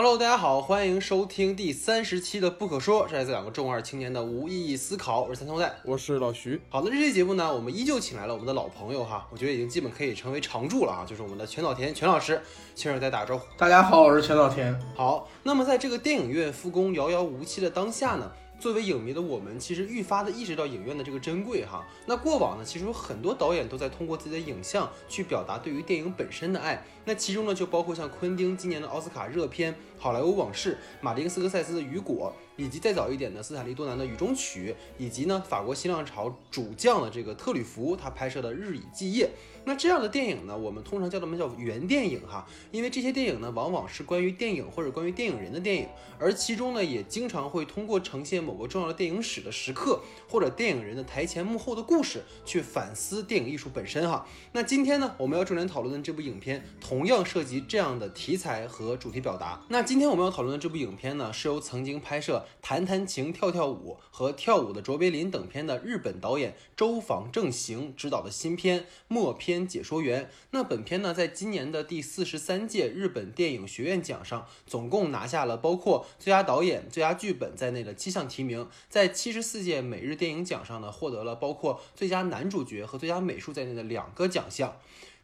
Hello，大家好，欢迎收听第三十期的《不可说》，这来自两个中二青年的无意义思考。我是三头带，我是老徐。好那，这期节目呢，我们依旧请来了我们的老朋友哈，我觉得已经基本可以成为常驻了啊，就是我们的全岛田全老师，请让大家打个招呼。大家好，我是全岛田。好，那么在这个电影院复工遥遥无期的当下呢？作为影迷的我们，其实愈发的意识到影院的这个珍贵哈。那过往呢，其实有很多导演都在通过自己的影像去表达对于电影本身的爱。那其中呢，就包括像昆汀今年的奥斯卡热片《好莱坞往事》，马丁斯科塞斯的《雨果》。以及再早一点的斯坦利多南的《雨中曲》，以及呢法国新浪潮主将的这个特吕弗他拍摄的《日以继夜》。那这样的电影呢，我们通常叫他们叫原电影哈，因为这些电影呢往往是关于电影或者关于电影人的电影，而其中呢也经常会通过呈现某个重要的电影史的时刻或者电影人的台前幕后的故事，去反思电影艺术本身哈。那今天呢，我们要重点讨论的这部影片，同样涉及这样的题材和主题表达。那今天我们要讨论的这部影片呢，是由曾经拍摄。弹弹琴、跳跳舞和跳舞的卓别林等片的日本导演周访正行执导的新片《默片解说员》。那本片呢，在今年的第四十三届日本电影学院奖上，总共拿下了包括最佳导演、最佳剧本在内的七项提名。在七十四届每日电影奖上呢，获得了包括最佳男主角和最佳美术在内的两个奖项。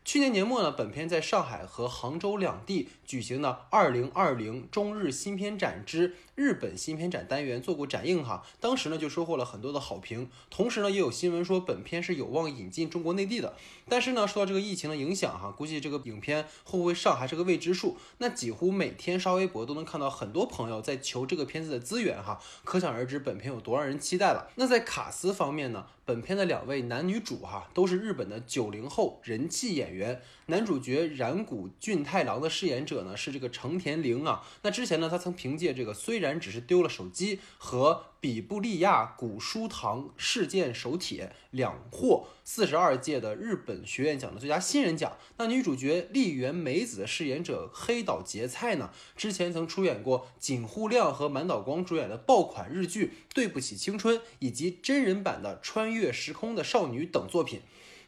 去年年末呢，本片在上海和杭州两地举行的二零二零中日新片展之日本新片展单元做过展映哈，当时呢就收获了很多的好评。同时呢，也有新闻说本片是有望引进中国内地的。但是呢，受到这个疫情的影响哈，估计这个影片会不会上还是个未知数。那几乎每天刷微博都能看到很多朋友在求这个片子的资源哈，可想而知本片有多让人期待了。那在卡斯方面呢？本片的两位男女主哈都是日本的九零后人气演员，男主角染谷俊太郎的饰演者呢是这个成田凌啊。那之前呢，他曾凭借这个虽然只是丢了手机和。比布利亚古书堂事件手帖两获四十二届的日本学院奖的最佳新人奖。那女主角丽媛美子的饰演者黑岛结菜呢，之前曾出演过井户亮和满岛光主演的爆款日剧《对不起青春》，以及真人版的《穿越时空的少女》等作品。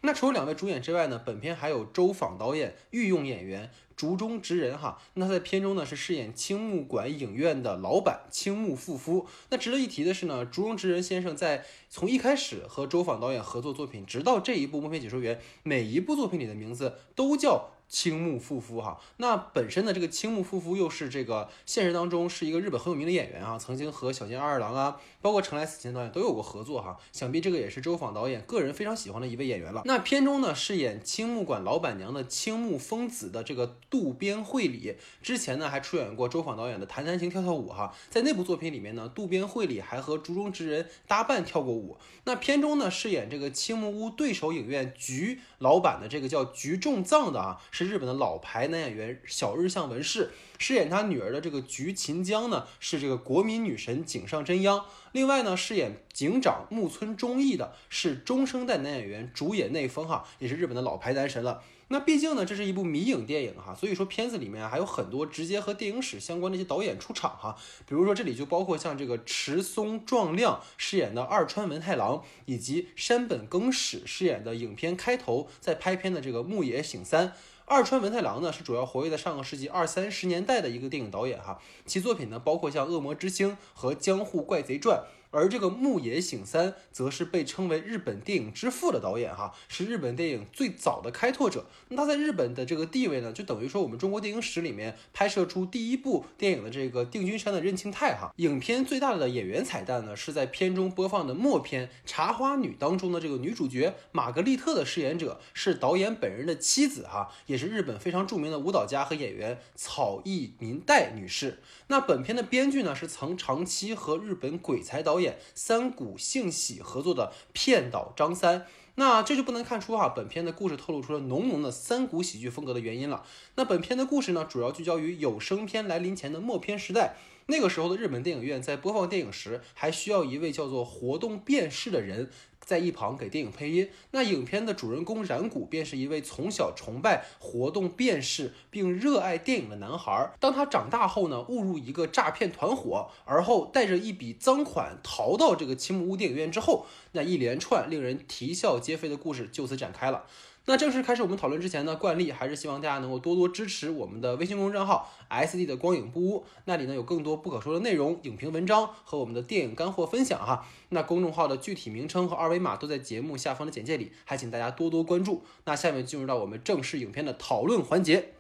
那除了两位主演之外呢，本片还有周访导演御用演员。竹中直人哈，那他在片中呢是饰演青木馆影院的老板青木富夫。那值得一提的是呢，竹中直人先生在从一开始和周访导演合作作品，直到这一部《默片解说员》，每一部作品里的名字都叫。青木富夫哈，那本身的这个青木富夫又是这个现实当中是一个日本很有名的演员啊，曾经和小津安二郎啊，包括成来死前导演都有过合作哈，想必这个也是周访导演个人非常喜欢的一位演员了。那片中呢，饰演青木馆老板娘的青木丰子的这个渡边惠里，之前呢还出演过周访导演的弹弹琴跳跳舞哈，在那部作品里面呢，渡边惠里还和竹中直人搭伴跳过舞。那片中呢，饰演这个青木屋对手影院菊老板的这个叫菊重藏的啊。是日本的老牌男演员小日向文世饰演他女儿的这个菊琴江呢，是这个国民女神井上真央。另外呢，饰演警长木村忠义的是中生代男演员竹野内丰哈，也是日本的老牌男神了。那毕竟呢，这是一部迷影电影哈，所以说片子里面还有很多直接和电影史相关的一些导演出场哈，比如说这里就包括像这个池松壮亮饰演的二川文太郎，以及山本耕史饰演的影片开头在拍片的这个牧野醒三。二川文太郎呢是主要活跃在上个世纪二三十年代的一个电影导演哈，其作品呢包括像《恶魔之星》和《江户怪贼传》。而这个牧野醒三则是被称为日本电影之父的导演哈，是日本电影最早的开拓者。那他在日本的这个地位呢，就等于说我们中国电影史里面拍摄出第一部电影的这个定军山的任庆泰哈。影片最大的演员彩蛋呢，是在片中播放的默片《茶花女》当中的这个女主角玛格丽特的饰演者是导演本人的妻子哈，也是日本非常著名的舞蹈家和演员草艺民代女士。那本片的编剧呢，是曾长期和日本鬼才导演。三谷幸喜合作的片导张三，那这就不难看出哈，本片的故事透露出了浓浓的三股喜剧风格的原因了。那本片的故事呢，主要聚焦于有声片来临前的默片时代。那个时候的日本电影院在播放电影时，还需要一位叫做活动辨识的人。在一旁给电影配音。那影片的主人公染谷便是一位从小崇拜活动辨识并热爱电影的男孩。当他长大后呢，误入一个诈骗团伙，而后带着一笔赃款逃到这个青木屋电影院之后，那一连串令人啼笑皆非的故事就此展开了。那正式开始我们讨论之前呢，惯例还是希望大家能够多多支持我们的微信公众账号 S D 的光影不污，那里呢有更多不可说的内容、影评文章和我们的电影干货分享哈。那公众号的具体名称和二维码都在节目下方的简介里，还请大家多多关注。那下面进入到我们正式影片的讨论环节。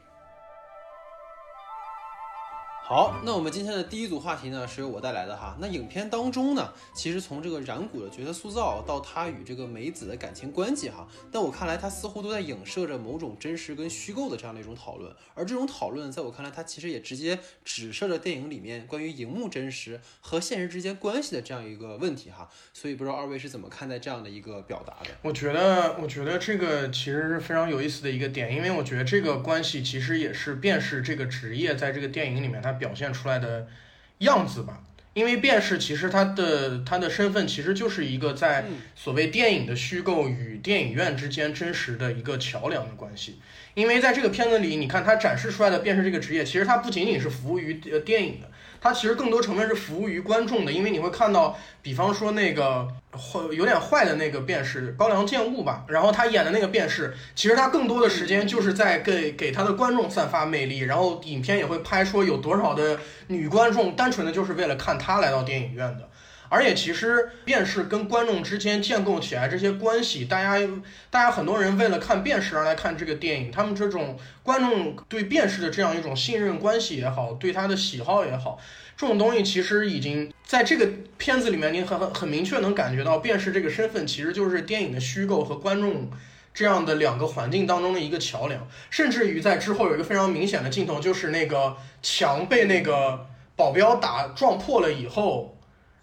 好，那我们今天的第一组话题呢，是由我带来的哈。那影片当中呢，其实从这个染谷的角色塑造到他与这个美子的感情关系哈，在我看来他似乎都在影射着某种真实跟虚构的这样的一种讨论。而这种讨论，在我看来，它其实也直接指涉着电影里面关于荧幕真实和现实之间关系的这样一个问题哈。所以不知道二位是怎么看待这样的一个表达的？我觉得，我觉得这个其实是非常有意思的一个点，因为我觉得这个关系其实也是辨识这个职业在这个电影里面它。表现出来的样子吧，因为便是其实他的他的身份其实就是一个在所谓电影的虚构与电影院之间真实的一个桥梁的关系。因为在这个片子里，你看他展示出来的便是这个职业，其实它不仅仅是服务于呃电影的。它其实更多成分是服务于观众的，因为你会看到，比方说那个坏有点坏的那个便是高良健悟吧，然后他演的那个便是，其实他更多的时间就是在给给他的观众散发魅力，然后影片也会拍说有多少的女观众单纯的就是为了看他来到电影院的。而且其实便是跟观众之间建构起来这些关系，大家大家很多人为了看便是而来看这个电影，他们这种观众对便是的这样一种信任关系也好，对他的喜好也好，这种东西其实已经在这个片子里面，你很很很明确能感觉到便是这个身份其实就是电影的虚构和观众这样的两个环境当中的一个桥梁，甚至于在之后有一个非常明显的镜头，就是那个墙被那个保镖打撞破了以后。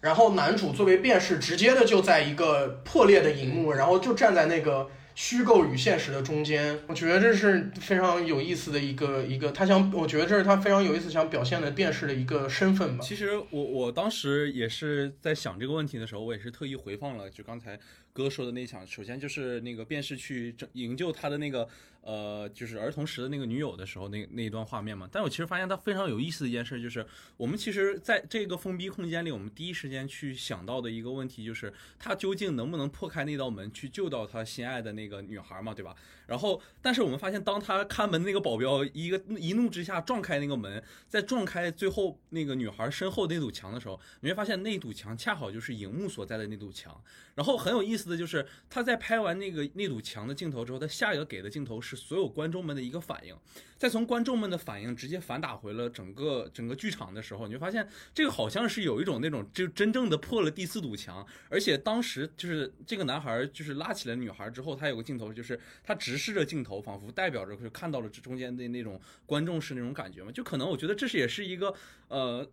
然后男主作为辩士，直接的就在一个破裂的荧幕，然后就站在那个虚构与现实的中间。我觉得这是非常有意思的一个一个，他想，我觉得这是他非常有意思想表现的辩士的一个身份吧。其实我我当时也是在想这个问题的时候，我也是特意回放了，就刚才哥说的那场，首先就是那个便是去营救他的那个。呃，就是儿童时的那个女友的时候，那那一段画面嘛。但我其实发现他非常有意思的一件事，就是我们其实在这个封闭空间里，我们第一时间去想到的一个问题，就是他究竟能不能破开那道门去救到他心爱的那个女孩嘛，对吧？然后，但是我们发现，当他看门那个保镖一个一怒之下撞开那个门，在撞开最后那个女孩身后那堵墙的时候，你会发现那堵墙恰好就是荧幕所在的那堵墙。然后很有意思的就是，他在拍完那个那堵墙的镜头之后，他下一个给的镜头是所有观众们的一个反应。再从观众们的反应直接反打回了整个整个剧场的时候，你就发现这个好像是有一种那种就真正的破了第四堵墙。而且当时就是这个男孩就是拉起了女孩之后，他有个镜头就是他直直视着镜头，仿佛代表着就看到了这中间的那种观众是那种感觉嘛。就可能我觉得这是也是一个呃。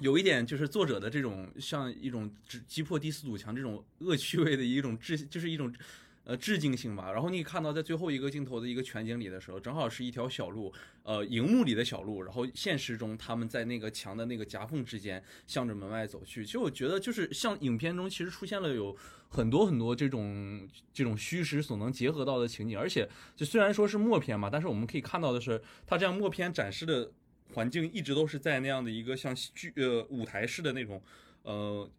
有一点就是作者的这种像一种击破第四堵墙这种恶趣味的一种致，就是一种呃致敬性吧。然后你看到在最后一个镜头的一个全景里的时候，正好是一条小路，呃，荧幕里的小路，然后现实中他们在那个墙的那个夹缝之间向着门外走去。其实我觉得就是像影片中其实出现了有很多很多这种这种虚实所能结合到的情景，而且就虽然说是默片嘛，但是我们可以看到的是，它这样默片展示的。环境一直都是在那样的一个像剧呃舞台式的那种，呃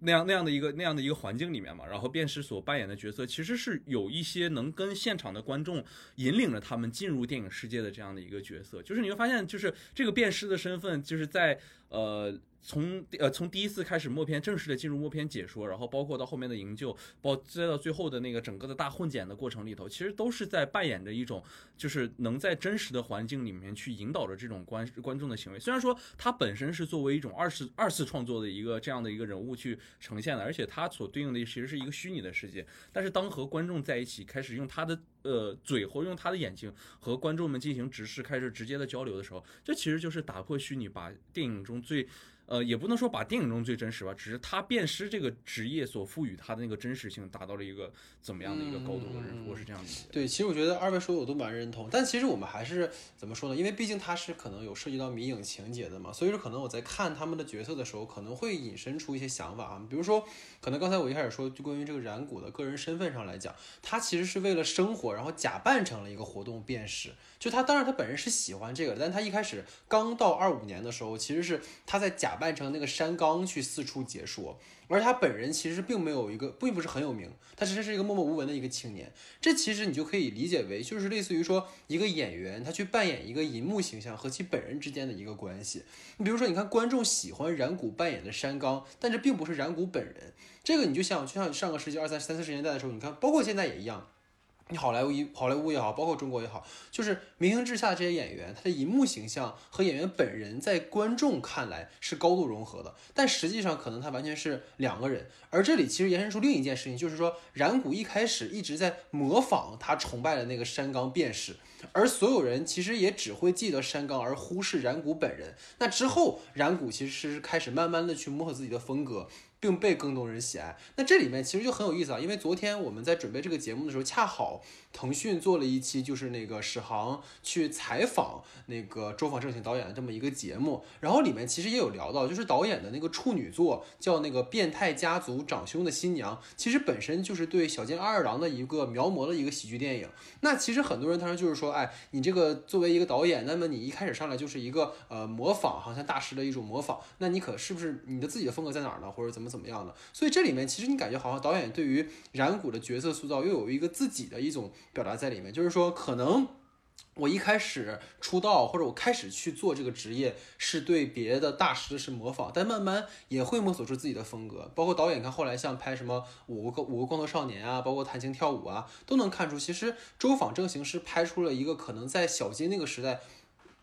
那样那样的一个那样的一个环境里面嘛，然后辨识所扮演的角色其实是有一些能跟现场的观众引领着他们进入电影世界的这样的一个角色，就是你会发现，就是这个辨识的身份，就是在呃。从呃从第一次开始默片正式的进入默片解说，然后包括到后面的营救，包再到最后的那个整个的大混剪的过程里头，其实都是在扮演着一种，就是能在真实的环境里面去引导着这种观观众的行为。虽然说他本身是作为一种二次二次创作的一个这样的一个人物去呈现的，而且他所对应的其实是一个虚拟的世界。但是当和观众在一起，开始用他的呃嘴或用他的眼睛和观众们进行直视，开始直接的交流的时候，这其实就是打破虚拟，把电影中最。呃，也不能说把电影中最真实吧，只是他辨识这个职业所赋予他的那个真实性达到了一个怎么样的一个高度？我是这样子。对，其实我觉得二位说的我都蛮认同，但其实我们还是怎么说呢？因为毕竟他是可能有涉及到迷影情节的嘛，所以说可能我在看他们的角色的时候，可能会引申出一些想法啊，比如说，可能刚才我一开始说，就关于这个染谷的个人身份上来讲，他其实是为了生活，然后假扮成了一个活动辨识。就他当然他本人是喜欢这个，但他一开始刚到二五年的时候，其实是他在假。扮成那个山冈去四处解说，而他本人其实并没有一个，并不是很有名，他其实是一个默默无闻的一个青年。这其实你就可以理解为，就是类似于说一个演员他去扮演一个银幕形象和其本人之间的一个关系。你比如说，你看观众喜欢染谷扮演的山冈，但这并不是染谷本人。这个你就想，就像上个世纪二三三四十年代的时候，你看，包括现在也一样。你好莱坞一好莱坞也好，包括中国也好，就是明星之下这些演员，他的银幕形象和演员本人在观众看来是高度融合的，但实际上可能他完全是两个人。而这里其实延伸出另一件事情，就是说染谷一开始一直在模仿他崇拜的那个山冈便士，而所有人其实也只会记得山冈，而忽视染谷本人。那之后，染谷其实是开始慢慢的去摸索自己的风格。并被更多人喜爱。那这里面其实就很有意思啊，因为昨天我们在准备这个节目的时候，恰好腾讯做了一期，就是那个史航去采访那个周访正行导演的这么一个节目。然后里面其实也有聊到，就是导演的那个处女作叫那个《变态家族长兄的新娘》，其实本身就是对小津二郎的一个描摹的一个喜剧电影。那其实很多人他说就是说，哎，你这个作为一个导演，那么你一开始上来就是一个呃模仿，好像大师的一种模仿，那你可是不是你的自己的风格在哪儿呢？或者怎么？怎么样的？所以这里面其实你感觉好像导演对于染谷的角色塑造又有一个自己的一种表达在里面，就是说可能我一开始出道或者我开始去做这个职业是对别的大师是模仿，但慢慢也会摸索出自己的风格。包括导演看后来像拍什么五个五个光头少年啊，包括弹琴跳舞啊，都能看出其实周访正行是拍出了一个可能在小金那个时代。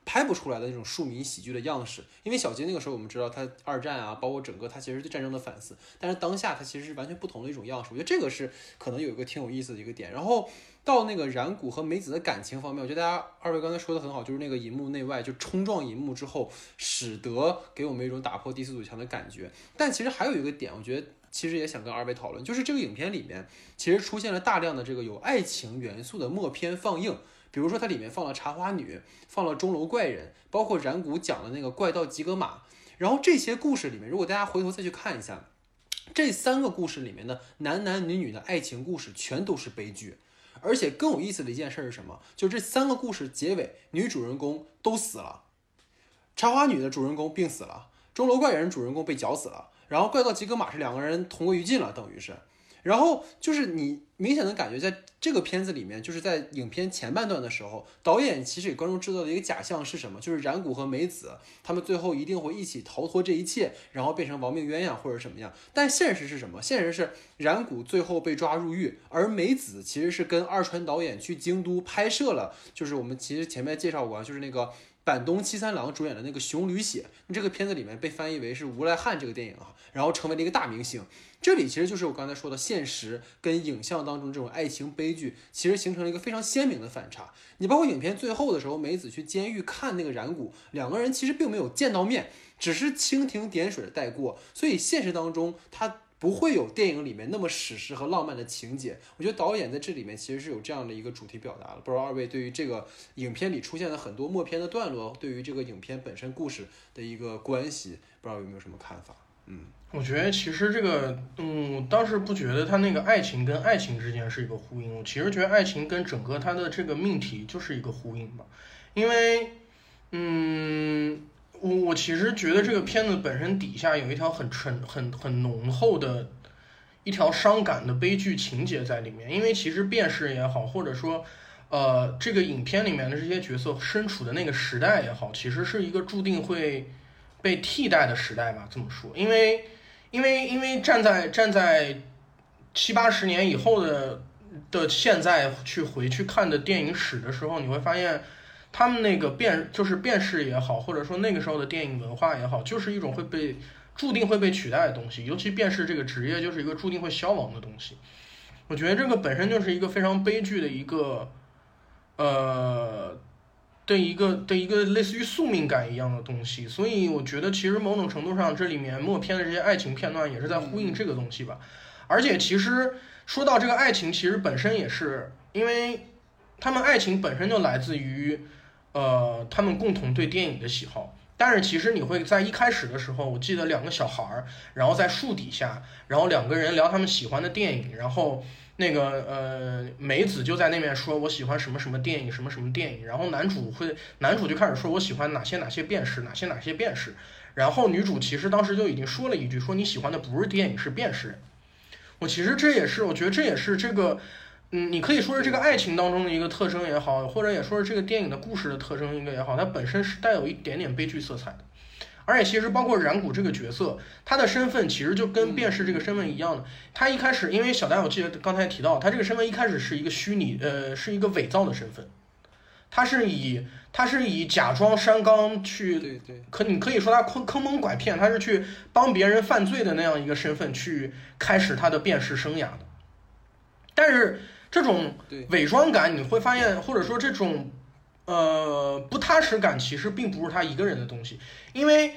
拍不出来的那种庶民喜剧的样式，因为小金那个时候我们知道他二战啊，包括整个他其实对战争的反思，但是当下他其实是完全不同的一种样式。我觉得这个是可能有一个挺有意思的一个点。然后到那个染谷和美子的感情方面，我觉得大家二位刚才说的很好，就是那个银幕内外就冲撞银幕之后，使得给我们一种打破第四堵墙的感觉。但其实还有一个点，我觉得其实也想跟二位讨论，就是这个影片里面其实出现了大量的这个有爱情元素的默片放映。比如说，它里面放了茶花女，放了钟楼怪人，包括染谷讲的那个怪盗吉格玛。然后这些故事里面，如果大家回头再去看一下，这三个故事里面的男男女女的爱情故事全都是悲剧。而且更有意思的一件事是什么？就这三个故事结尾，女主人公都死了。茶花女的主人公病死了，钟楼怪人主人公被绞死了，然后怪盗吉格玛是两个人同归于尽了，等于是。然后就是你明显的感觉，在这个片子里面，就是在影片前半段的时候，导演其实给观众制造的一个假象是什么？就是染谷和美子他们最后一定会一起逃脱这一切，然后变成亡命鸳鸯或者什么样。但现实是什么？现实是染谷最后被抓入狱，而美子其实是跟二川导演去京都拍摄了，就是我们其实前面介绍过，就是那个。板东七三郎主演的那个《熊驴血》，这个片子里面被翻译为是无赖汉这个电影啊，然后成为了一个大明星。这里其实就是我刚才说的现实跟影像当中这种爱情悲剧，其实形成了一个非常鲜明的反差。你包括影片最后的时候，梅子去监狱看那个染谷，两个人其实并没有见到面，只是蜻蜓点水的带过。所以现实当中他。不会有电影里面那么史诗和浪漫的情节。我觉得导演在这里面其实是有这样的一个主题表达的。不知道二位对于这个影片里出现的很多默片的段落，对于这个影片本身故事的一个关系，不知道有没有什么看法？嗯，我觉得其实这个，嗯，我当时不觉得他那个爱情跟爱情之间是一个呼应，我其实觉得爱情跟整个他的这个命题就是一个呼应吧，因为，嗯。我我其实觉得这个片子本身底下有一条很沉、很很浓厚的一条伤感的悲剧情节在里面，因为其实辨识也好，或者说，呃，这个影片里面的这些角色身处的那个时代也好，其实是一个注定会被替代的时代吧。这么说，因为因为因为站在站在七八十年以后的的现在去回去看的电影史的时候，你会发现。他们那个辨就是辨识也好，或者说那个时候的电影文化也好，就是一种会被注定会被取代的东西。尤其辨识这个职业，就是一个注定会消亡的东西。我觉得这个本身就是一个非常悲剧的一个，呃，的一个的一个类似于宿命感一样的东西。所以我觉得，其实某种程度上，这里面默片的这些爱情片段也是在呼应这个东西吧。而且，其实说到这个爱情，其实本身也是因为他们爱情本身就来自于。呃，他们共同对电影的喜好，但是其实你会在一开始的时候，我记得两个小孩儿，然后在树底下，然后两个人聊他们喜欢的电影，然后那个呃梅子就在那边说，我喜欢什么什么电影，什么什么电影，然后男主会男主就开始说，我喜欢哪些哪些辨识，哪些哪些辨识，然后女主其实当时就已经说了一句，说你喜欢的不是电影，是辨识人。我其实这也是，我觉得这也是这个，嗯，你可以说是这个爱情当中的一个特征也好，或者也说是这个电影的故事的特征一个也好，它本身是带有一点点悲剧色彩的。而且其实包括染谷这个角色，他的身份其实就跟辨识这个身份一样的。他一开始，因为小丹我记得刚才提到，他这个身份一开始是一个虚拟，呃，是一个伪造的身份。他是以他是以假装山冈去，对对，可你可以说他坑坑蒙拐骗，他是去帮别人犯罪的那样一个身份去开始他的辨识生涯的。但是这种伪装感，你会发现，或者说这种呃不踏实感，其实并不是他一个人的东西，因为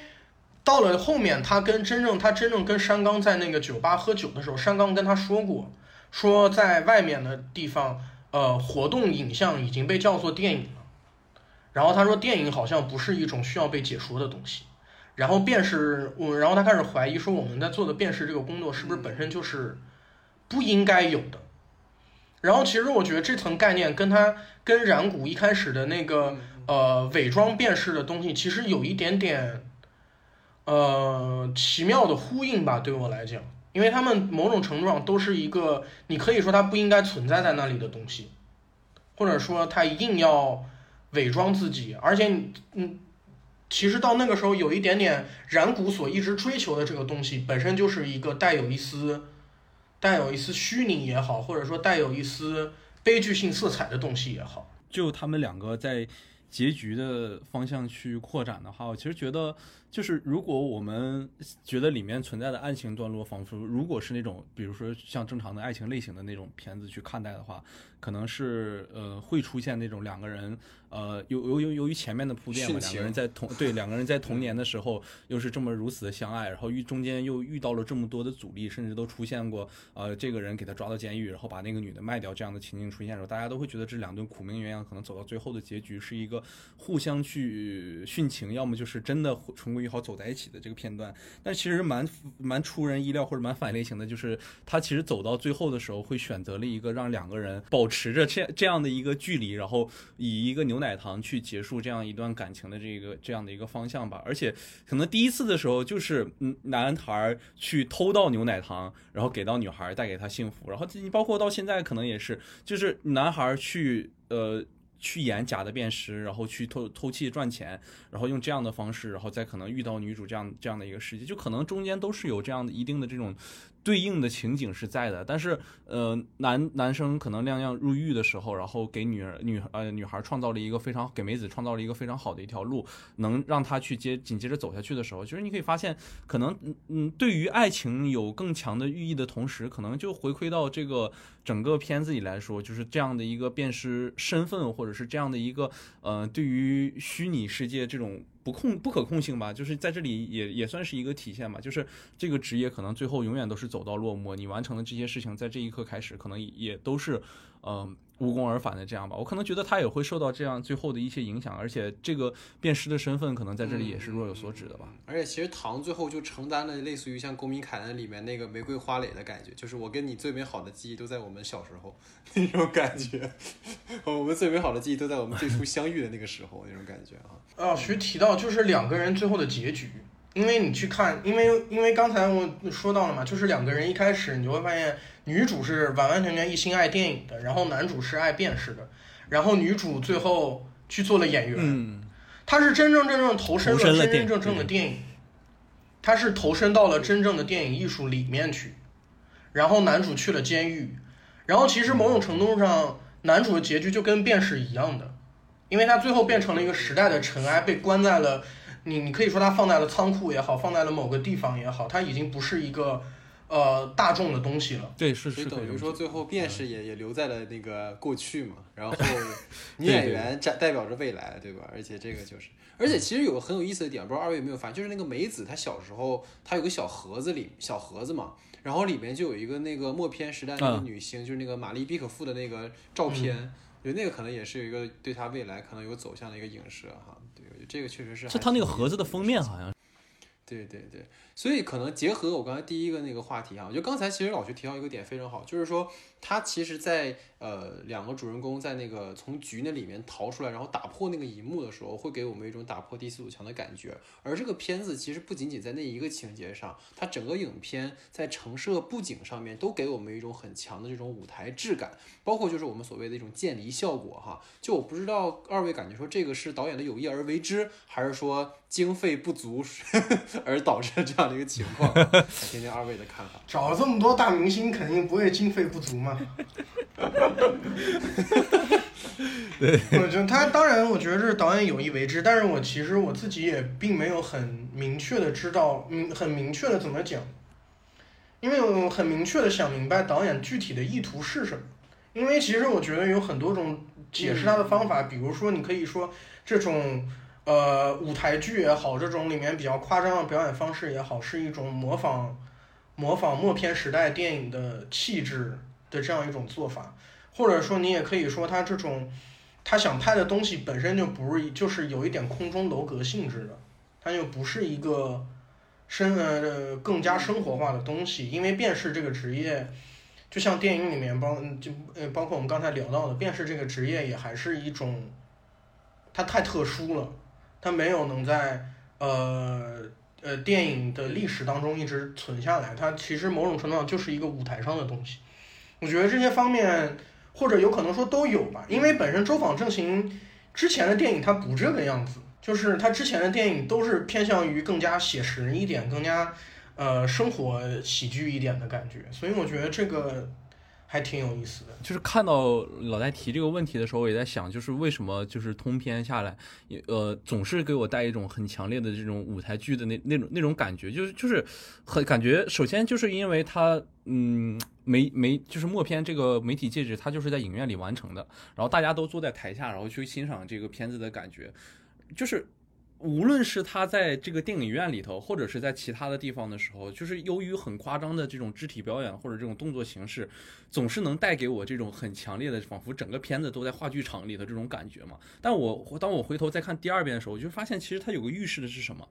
到了后面，他跟真正他真正跟山冈在那个酒吧喝酒的时候，山冈跟他说过，说在外面的地方，呃，活动影像已经被叫做电影了。然后他说，电影好像不是一种需要被解说的东西。然后便是我，然后他开始怀疑说，我们在做的辨识这个工作是不是本身就是不应该有的。然后其实我觉得这层概念跟他跟染谷一开始的那个呃伪装辨识的东西，其实有一点点呃奇妙的呼应吧，对我来讲，因为他们某种程度上都是一个，你可以说它不应该存在在那里的东西，或者说他一定要伪装自己，而且你嗯，其实到那个时候有一点点染谷所一直追求的这个东西，本身就是一个带有一丝带有一丝虚拟也好，或者说带有一丝悲剧性色彩的东西也好。就他们两个在结局的方向去扩展的话，我其实觉得，就是如果我们觉得里面存在的爱情段落，仿佛如果是那种，比如说像正常的爱情类型的那种片子去看待的话，可能是呃会出现那种两个人呃由由由由于前面的铺垫嘛，两个人在同对两个人在童年的时候又是这么如此的相爱，然后遇中间又遇到了这么多的阻力，甚至都出现过呃这个人给他抓到监狱，然后把那个女的卖掉这样的情景出现的时候，大家都会觉得这两对苦命鸳鸯可能走到最后的结局是一个互相去殉情，要么就是真的重归于好走在一起的这个片段。但其实蛮蛮出人意料或者蛮反类型的，就是他其实走到最后的时候会选择了一个让两个人保持着这这样的一个距离，然后以一个牛奶糖去结束这样一段感情的这个这样的一个方向吧。而且可能第一次的时候就是嗯男孩去偷到牛奶糖，然后给到女孩带给她幸福，然后你包括到现在可能也是，就是男孩去呃。去演假的辨识，然后去偷偷窃赚钱，然后用这样的方式，然后再可能遇到女主这样这样的一个世界，就可能中间都是有这样的一定的这种对应的情景是在的。但是呃，男男生可能亮亮入狱的时候，然后给女儿女呃女孩创造了一个非常给梅子创造了一个非常好的一条路，能让她去接紧接着走下去的时候，其实你可以发现，可能嗯，对于爱情有更强的寓意的同时，可能就回馈到这个整个片子里来说，就是这样的一个辨识身份，或者是这样的一个呃，对于虚拟世界这种不控不可控性吧，就是在这里也也算是一个体现吧。就是这个职业可能最后永远都是走到落寞，你完成的这些事情，在这一刻开始，可能也都是嗯、呃无功而返的这样吧。我可能觉得他也会受到这样最后的一些影响，而且这个辨识的身份可能在这里也是若有所指的吧。而且其实唐最后就承担了类似于像《公民凯恩》里面那个玫瑰花蕾的感觉，就是我跟你最美好的记忆都在我们小时候 那种感觉，我们最美好的记忆都在我们最初相遇的那个时候那种感觉啊。啊，其实提到就是两个人最后的结局，因为你去看，因为因为刚才我说到了嘛，就是两个人一开始你就会发现，女主是完完全全一心爱电影的，然后男主是爱辨识的，然后女主最后去做了演员，嗯，她是真真正正投身了电真真正正的电影，她是投身到了真正的电影艺术里面去，然后男主去了监狱，然后其实某种程度上，男主的结局就跟辨识一样的，因为他最后变成了一个时代的尘埃，被关在了你你可以说它放在了仓库也好，放在了某个地方也好，它已经不是一个呃大众的东西了。对，是是等于说最后辨识也也留在了那个过去嘛，然后 女演员代代表着未来，对吧？而且这个就是，而且其实有个很有意思的点，不知道二位有没有发现，就是那个梅子她小时候她有个小盒子里小盒子嘛，然后里面就有一个那个默片时代那个嗯女星，就是那个玛丽毕可夫的那个照片。我觉得那个可能也是有一个对她未来可能有走向的一个影射哈，这个确实是还是他那个盒子的封面好像对对对，所以可能结合我刚才第一个那个话题哈，我觉得刚才其实老徐提到一个点非常好，就是说他其实在呃两个主人公在那个从局那里面逃出来，然后打破那个银幕的时候，会给我们一种打破第四堵墙的感觉。而这个片子其实不仅仅在那一个情节上，它整个影片在橙色布景上面都给我们一种很强的这种舞台质感，包括就是我们所谓的一种渐离效果哈。就我不知道二位感觉说这个是导演的有意而为之，还是说经费不足 而导致这样的一个情况？听听二位的看法。找了这么多大明星，肯定不会经费不足嘛。对，我觉得他当然，我觉得这是导演有意为之，但是我其实我自己也并没有很明确的知道，嗯，很明确的怎么讲，因为我很明确的想明白导演具体的意图是什么。因为其实我觉得有很多种解释他的方法，比如说你可以说这种呃舞台剧也好，这种里面比较夸张的表演方式也好，是一种模仿模仿默片时代电影的气质的这样一种做法。或者说，你也可以说他这种，他想拍的东西本身就不是，就是有一点空中楼阁性质的，它就不是一个生呃更加生活化的东西。因为辨识这个职业，就像电影里面包就呃包括我们刚才聊到的，辨识这个职业也还是一种，它太特殊了，它没有能在呃呃电影的历史当中一直存下来。它其实某种程度上就是一个舞台上的东西。我觉得这些方面。或者有可能说都有吧，因为本身周访正行之前的电影它不这个样子，就是他之前的电影都是偏向于更加写实一点，更加呃生活喜剧一点的感觉，所以我觉得这个。还挺有意思的，就是看到老戴提这个问题的时候，我也在想，就是为什么就是通篇下来，呃，总是给我带一种很强烈的这种舞台剧的那那种那种感觉，就是就是很感觉，首先就是因为它，嗯，媒媒就是默片这个媒体介质，它就是在影院里完成的，然后大家都坐在台下，然后去欣赏这个片子的感觉，就是。无论是他在这个电影院里头，或者是在其他的地方的时候，就是由于很夸张的这种肢体表演或者这种动作形式，总是能带给我这种很强烈的，仿佛整个片子都在话剧场里的这种感觉嘛。但我当我回头再看第二遍的时候，我就发现其实他有个预示的是什么？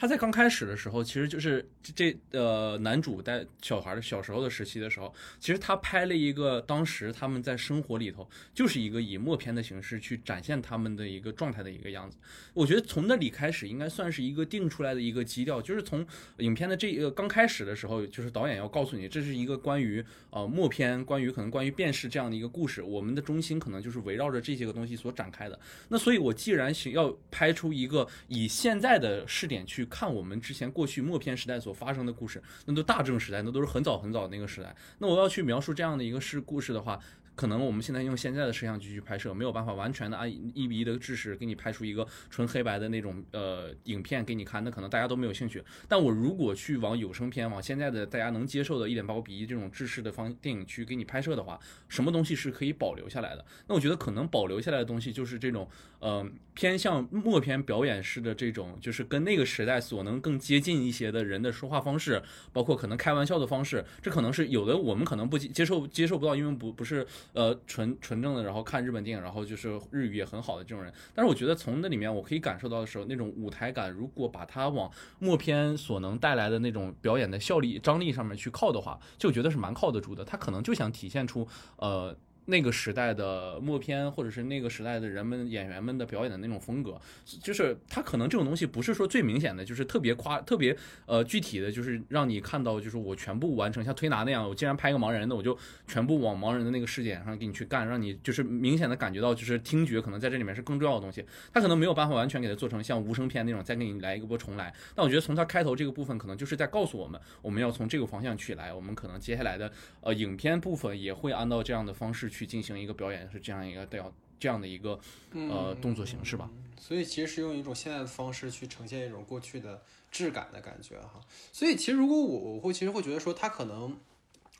他在刚开始的时候，其实就是这呃男主在小孩的小时候的时期的时候，其实他拍了一个当时他们在生活里头就是一个以默片的形式去展现他们的一个状态的一个样子。我觉得从那里开始应该算是一个定出来的一个基调，就是从影片的这一个刚开始的时候，就是导演要告诉你这是一个关于呃默片，关于可能关于辨识这样的一个故事，我们的中心可能就是围绕着这些个东西所展开的。那所以，我既然想要拍出一个以现在的视点去。看我们之前过去默片时代所发生的故事，那都大正时代，那都是很早很早那个时代。那我要去描述这样的一个事故事的话。可能我们现在用现在的摄像机去拍摄，没有办法完全的按一比一的制式给你拍出一个纯黑白的那种呃影片给你看，那可能大家都没有兴趣。但我如果去往有声片，往现在的大家能接受的一点八五比一这种制式的方电影去给你拍摄的话，什么东西是可以保留下来的？那我觉得可能保留下来的东西就是这种呃偏向默片表演式的这种，就是跟那个时代所能更接近一些的人的说话方式，包括可能开玩笑的方式，这可能是有的我们可能不接受接受不到，因为不不是。呃，纯纯正的，然后看日本电影，然后就是日语也很好的这种人。但是我觉得从那里面我可以感受到的时候，那种舞台感，如果把它往默片所能带来的那种表演的效力、张力上面去靠的话，就觉得是蛮靠得住的。他可能就想体现出，呃。那个时代的默片，或者是那个时代的人们演员们的表演的那种风格，就是他可能这种东西不是说最明显的，就是特别夸、特别呃具体的，就是让你看到，就是我全部完成，像推拿那样，我既然拍个盲人的，我就全部往盲人的那个视点上给你去干，让你就是明显的感觉到，就是听觉可能在这里面是更重要的东西。他可能没有办法完全给它做成像无声片那种，再给你来一个波重来。但我觉得从他开头这个部分，可能就是在告诉我们，我们要从这个方向去来，我们可能接下来的呃影片部分也会按照这样的方式去。去进行一个表演是这样一个都要这样的一个呃动作形式吧，所以其实是用一种现在的方式去呈现一种过去的质感的感觉哈。所以其实如果我我会其实会觉得说，它可能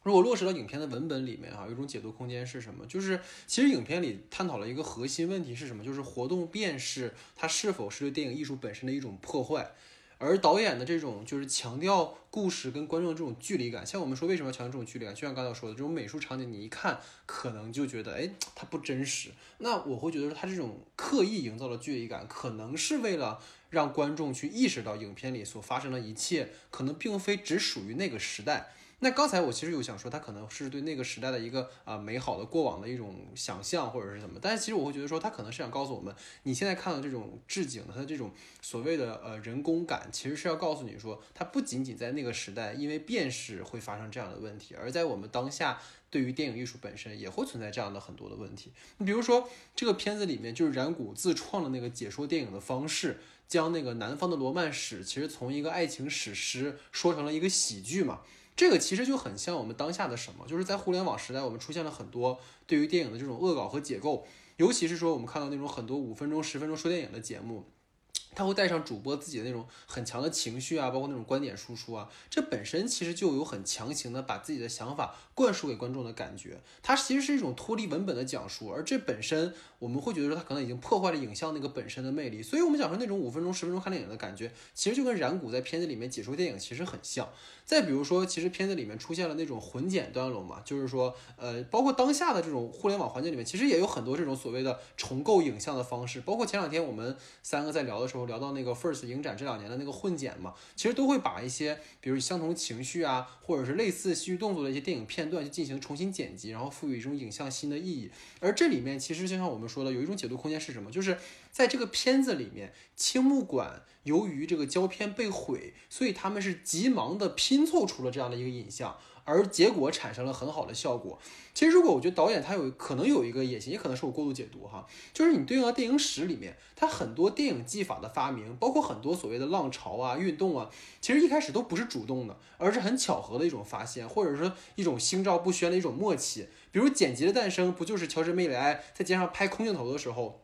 如果落实到影片的文本里面哈，有一种解读空间是什么？就是其实影片里探讨了一个核心问题是什么？就是活动辨识它是否是对电影艺术本身的一种破坏。而导演的这种就是强调故事跟观众的这种距离感，像我们说为什么要强调这种距离感，就像刚才说的这种美术场景，你一看可能就觉得，哎，它不真实。那我会觉得说，他这种刻意营造的距离感，可能是为了让观众去意识到影片里所发生的一切，可能并非只属于那个时代。那刚才我其实有想说，他可能是对那个时代的一个啊、美好的过往的一种想象或者是怎么，但是其实我会觉得说，他可能是想告诉我们，你现在看到这种置景的，它这种所谓的呃人工感，其实是要告诉你说，它不仅仅在那个时代因为辨识会发生这样的问题，而在我们当下。对于电影艺术本身也会存在这样的很多的问题。你比如说这个片子里面，就是染谷自创的那个解说电影的方式，将那个南方的罗曼史其实从一个爱情史诗说成了一个喜剧嘛。这个其实就很像我们当下的什么，就是在互联网时代，我们出现了很多对于电影的这种恶搞和解构，尤其是说我们看到那种很多五分钟、十分钟说电影的节目。他会带上主播自己的那种很强的情绪啊，包括那种观点输出啊，这本身其实就有很强行的把自己的想法灌输给观众的感觉。它其实是一种脱离文本的讲述，而这本身我们会觉得说它可能已经破坏了影像那个本身的魅力。所以我们讲说那种五分钟、十分钟看电影的感觉，其实就跟染谷在片子里面解说电影其实很像。再比如说，其实片子里面出现了那种混剪段落嘛，就是说，呃，包括当下的这种互联网环境里面，其实也有很多这种所谓的重构影像的方式。包括前两天我们三个在聊的时候，聊到那个 First 影展这两年的那个混剪嘛，其实都会把一些比如相同情绪啊，或者是类似戏剧动作的一些电影片段，去进行重新剪辑，然后赋予一种影像新的意义。而这里面其实就像我们说的，有一种解读空间是什么？就是在这个片子里面，青木馆由于这个胶片被毁，所以他们是急忙的拼凑出了这样的一个影像，而结果产生了很好的效果。其实，如果我觉得导演他有可能有一个野心，也可能是我过度解读哈，就是你对应到电影史里面，他很多电影技法的发明，包括很多所谓的浪潮啊、运动啊，其实一开始都不是主动的，而是很巧合的一种发现，或者说一种心照不宣的一种默契。比如剪辑的诞生，不就是乔治·梅里埃在街上拍空镜头的时候？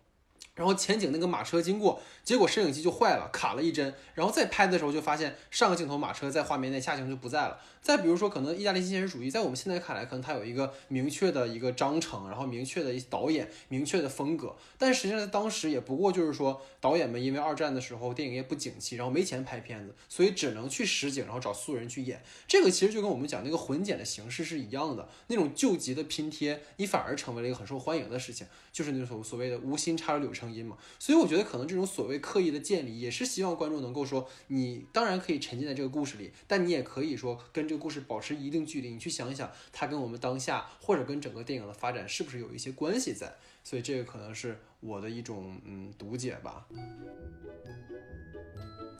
然后前景那个马车经过，结果摄影机就坏了，卡了一帧。然后再拍的时候就发现上个镜头马车在画面内，下镜头就不在了。再比如说，可能意大利新现实主义在我们现在看来，可能它有一个明确的一个章程，然后明确的一导演、明确的风格。但实际上在当时也不过就是说，导演们因为二战的时候电影业不景气，然后没钱拍片子，所以只能去实景，然后找素人去演。这个其实就跟我们讲那个混剪的形式是一样的，那种救急的拼贴，你反而成为了一个很受欢迎的事情，就是那种所谓的无心插柳柳成荫嘛。所以我觉得可能这种所谓刻意的建立，也是希望观众能够说，你当然可以沉浸在这个故事里，但你也可以说跟这个故事保持一定距离，你去想一想，它跟我们当下或者跟整个电影的发展是不是有一些关系在。所以这个可能是我的一种嗯读解吧。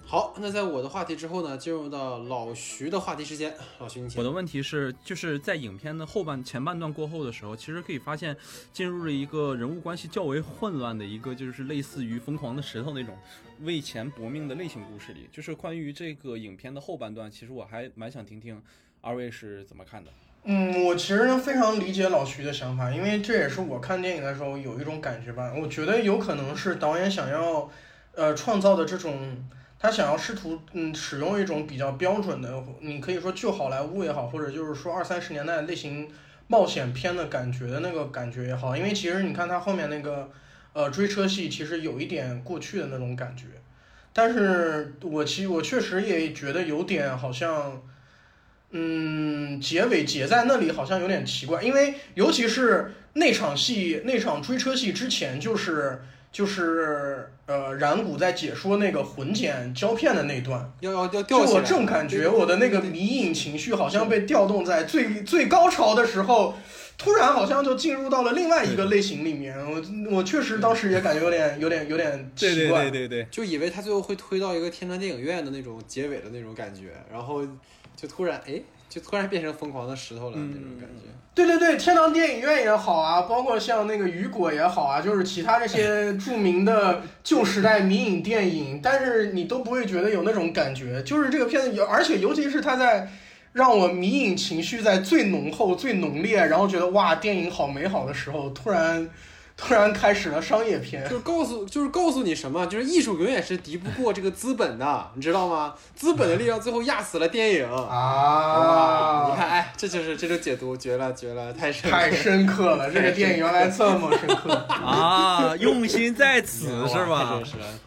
好，那在我的话题之后呢，进入到老徐的话题时间。老徐，你请我。的问题是，就是在影片的后半前半段过后的时候，其实可以发现进入了一个人物关系较为混乱的一个，就是类似于《疯狂的石头》那种为钱搏命的类型故事里。就是关于这个影片的后半段，其实我还蛮想听听二位是怎么看的。嗯，我其实非常理解老徐的想法，因为这也是我看电影的时候有一种感觉吧。我觉得有可能是导演想要，呃，创造的这种，他想要试图嗯使用一种比较标准的，你可以说旧好莱坞也好，或者就是说二三十年代类型冒险片的感觉的那个感觉也好，因为其实你看他后面那个呃追车戏，其实有一点过去的那种感觉，但是我其我确实也觉得有点好像。嗯，结尾结在那里好像有点奇怪，因为 尤其是那场戏，那场追车戏之前，就是就是呃，染谷在解说那个混剪胶片的那段，要要要就吊起来。我正感觉我的那个迷影情绪好像被调动在最最高潮的时候，突然好像就进入到了另外一个类型里面。我我确实当时也感觉有点有点有点奇怪。对对对，就以为他最后会推到一个天川电影院的那种结尾的那种感觉，然后就突然哎，就突然变成疯狂的石头了、嗯那种感觉。对对对，天堂电影院也好啊，包括像那个雨果也好啊，就是其他这些著名的旧时代迷影电影，但是你都不会觉得有那种感觉，就是这个片子有，而且尤其是它在让我迷影情绪在最浓厚、最浓烈，然后觉得哇，电影好美好的时候，突然突然开始了商业片。就是告诉，就是告诉你什么，就是艺术永远是敌不过这个资本的，你知道吗？资本的力量最后压死了电影。啊！你看，哎，这就是这种解读，绝了，绝了，太深刻。太深刻了，这个电影原来这么深刻。啊，用心在此 是吧。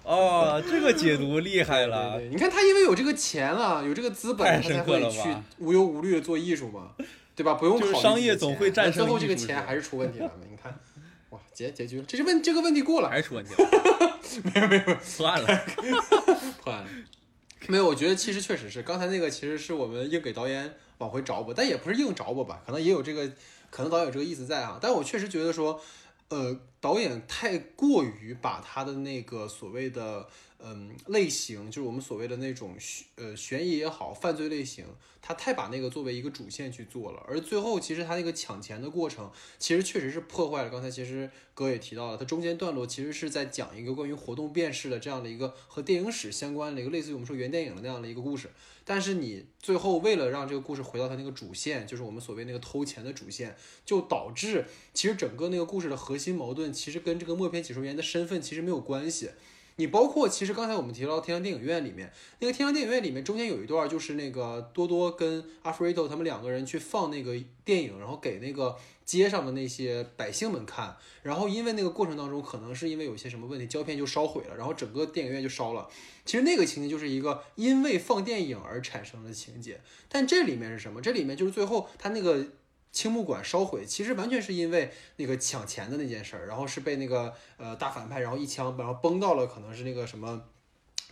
哦，这个解读厉害了对。对，你看他因为有这个钱了，有这个资本，他才会去无忧无虑的做艺术嘛，对吧？不用考虑商业总会战胜但最后这个钱还是出问题了？你看，哇，结结局了，这是问这个问题过了，还是出问题了？没有没有，算了。破案了。没有，我觉得其实确实是，刚才那个其实是我们硬给导演往回找补，但也不是硬找补吧，可能也有这个，可能导演有这个意思在啊。但我确实觉得说，呃，导演太过于把他的那个所谓的嗯类型，就是我们所谓的那种悬呃悬疑也好，犯罪类型，他太把那个作为一个主线去做了，而最后其实他那个抢钱的过程，其实确实是破坏了。刚才其实哥也提到了，他中间段落其实是在讲一个关于活动辨识的这样的一个和电影史相关的一个类似于我们说原电影的那样的一个故事。但是你最后为了让这个故事回到它那个主线，就是我们所谓那个偷钱的主线，就导致其实整个那个故事的核心矛盾其实跟这个默片解说员的身份其实没有关系。你包括其实刚才我们提到天堂电影院里面，那个天堂电影院里面中间有一段就是那个多多跟阿弗瑞多他们两个人去放那个电影，然后给那个街上的那些百姓们看，然后因为那个过程当中可能是因为有些什么问题，胶片就烧毁了，然后整个电影院就烧了。其实那个情节就是一个因为放电影而产生的情节，但这里面是什么？这里面就是最后他那个。青木馆烧毁，其实完全是因为那个抢钱的那件事儿，然后是被那个呃大反派，然后一枪，然后崩到了可能是那个什么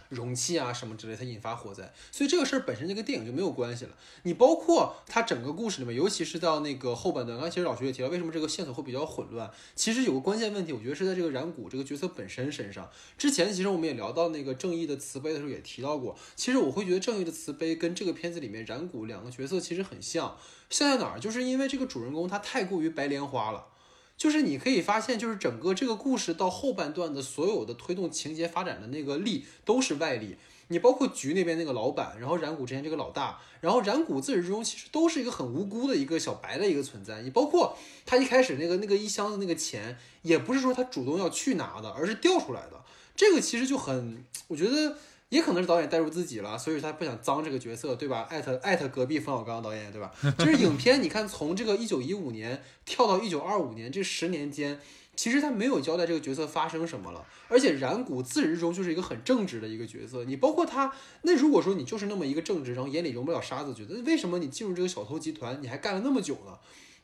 容器啊什么之类，它引发火灾。所以这个事儿本身这个电影就没有关系了。你包括它整个故事里面，尤其是到那个后半段，刚才其实老徐也提到，为什么这个线索会比较混乱？其实有个关键问题，我觉得是在这个染谷这个角色本身身上。之前其实我们也聊到那个正义的慈悲的时候也提到过，其实我会觉得正义的慈悲跟这个片子里面染谷两个角色其实很像。像在哪儿？就是因为这个主人公他太过于白莲花了，就是你可以发现，就是整个这个故事到后半段的所有的推动情节发展的那个力都是外力。你包括局那边那个老板，然后染谷之前这个老大，然后染谷自始至终其实都是一个很无辜的一个小白的一个存在。你包括他一开始那个那个一箱子那个钱，也不是说他主动要去拿的，而是调出来的。这个其实就很，我觉得。也可能是导演带入自己了，所以他不想脏这个角色，对吧？艾特艾特隔壁冯小刚导演，对吧？就是影片，你看从这个一九一五年跳到一九二五年这十年间，其实他没有交代这个角色发生什么了。而且染谷自始至终就是一个很正直的一个角色。你包括他，那如果说你就是那么一个正直，然后眼里容不了沙子，觉得为什么你进入这个小偷集团你还干了那么久呢？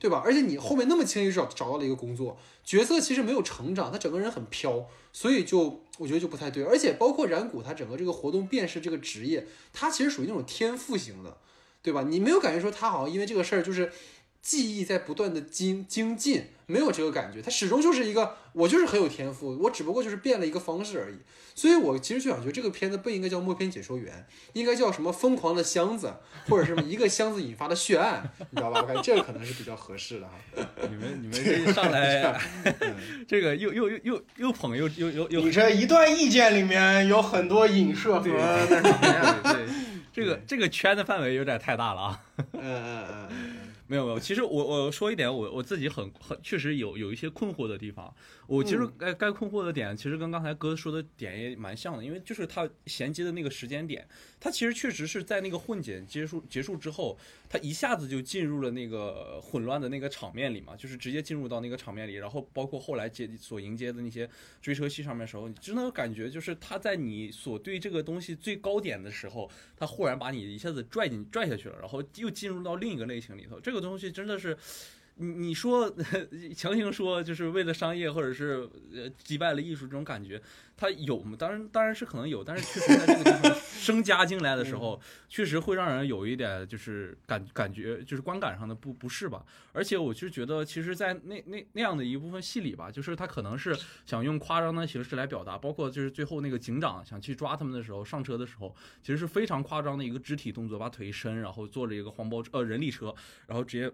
对吧？而且你后面那么轻易找找到了一个工作，角色其实没有成长，他整个人很飘，所以就我觉得就不太对。而且包括染谷他整个这个活动辨识这个职业，他其实属于那种天赋型的，对吧？你没有感觉说他好像因为这个事儿就是。技艺在不断的精精进，没有这个感觉，他始终就是一个我就是很有天赋，我只不过就是变了一个方式而已。所以我其实就想觉得这个片子不应该叫默片解说员，应该叫什么疯狂的箱子，或者什么一个箱子引发的血案，你知道吧？我感觉 这个可能是比较合适的哈。你们你们这上来，这个又又又又又捧又又又又，你这一段意见里面有很多影射和那什么对，这个这个圈的范围有点太大了啊。嗯嗯嗯嗯。没有没有，其实我我说一点，我我自己很很确实有有一些困惑的地方。我其实该该困惑的点，其实跟刚才哥说的点也蛮像的，因为就是他衔接的那个时间点，他其实确实是在那个混剪结束结束之后，他一下子就进入了那个混乱的那个场面里嘛，就是直接进入到那个场面里，然后包括后来接所迎接的那些追车戏上面的时候，你真的感觉就是他在你所对这个东西最高点的时候，他忽然把你一下子拽进拽下去了，然后又进入到另一个类型里头，这个东西真的是。你你说 强行说就是为了商业，或者是呃击败了艺术这种感觉，它有吗？当然当然是可能有，但是确实在这个地方 生加进来的时候，确实会让人有一点就是感感觉就是观感上的不不适吧。而且我就觉得，其实，在那那那样的一部分戏里吧，就是他可能是想用夸张的形式来表达，包括就是最后那个警长想去抓他们的时候，上车的时候，其实是非常夸张的一个肢体动作，把腿一伸，然后坐着一个黄包呃人力车，然后直接。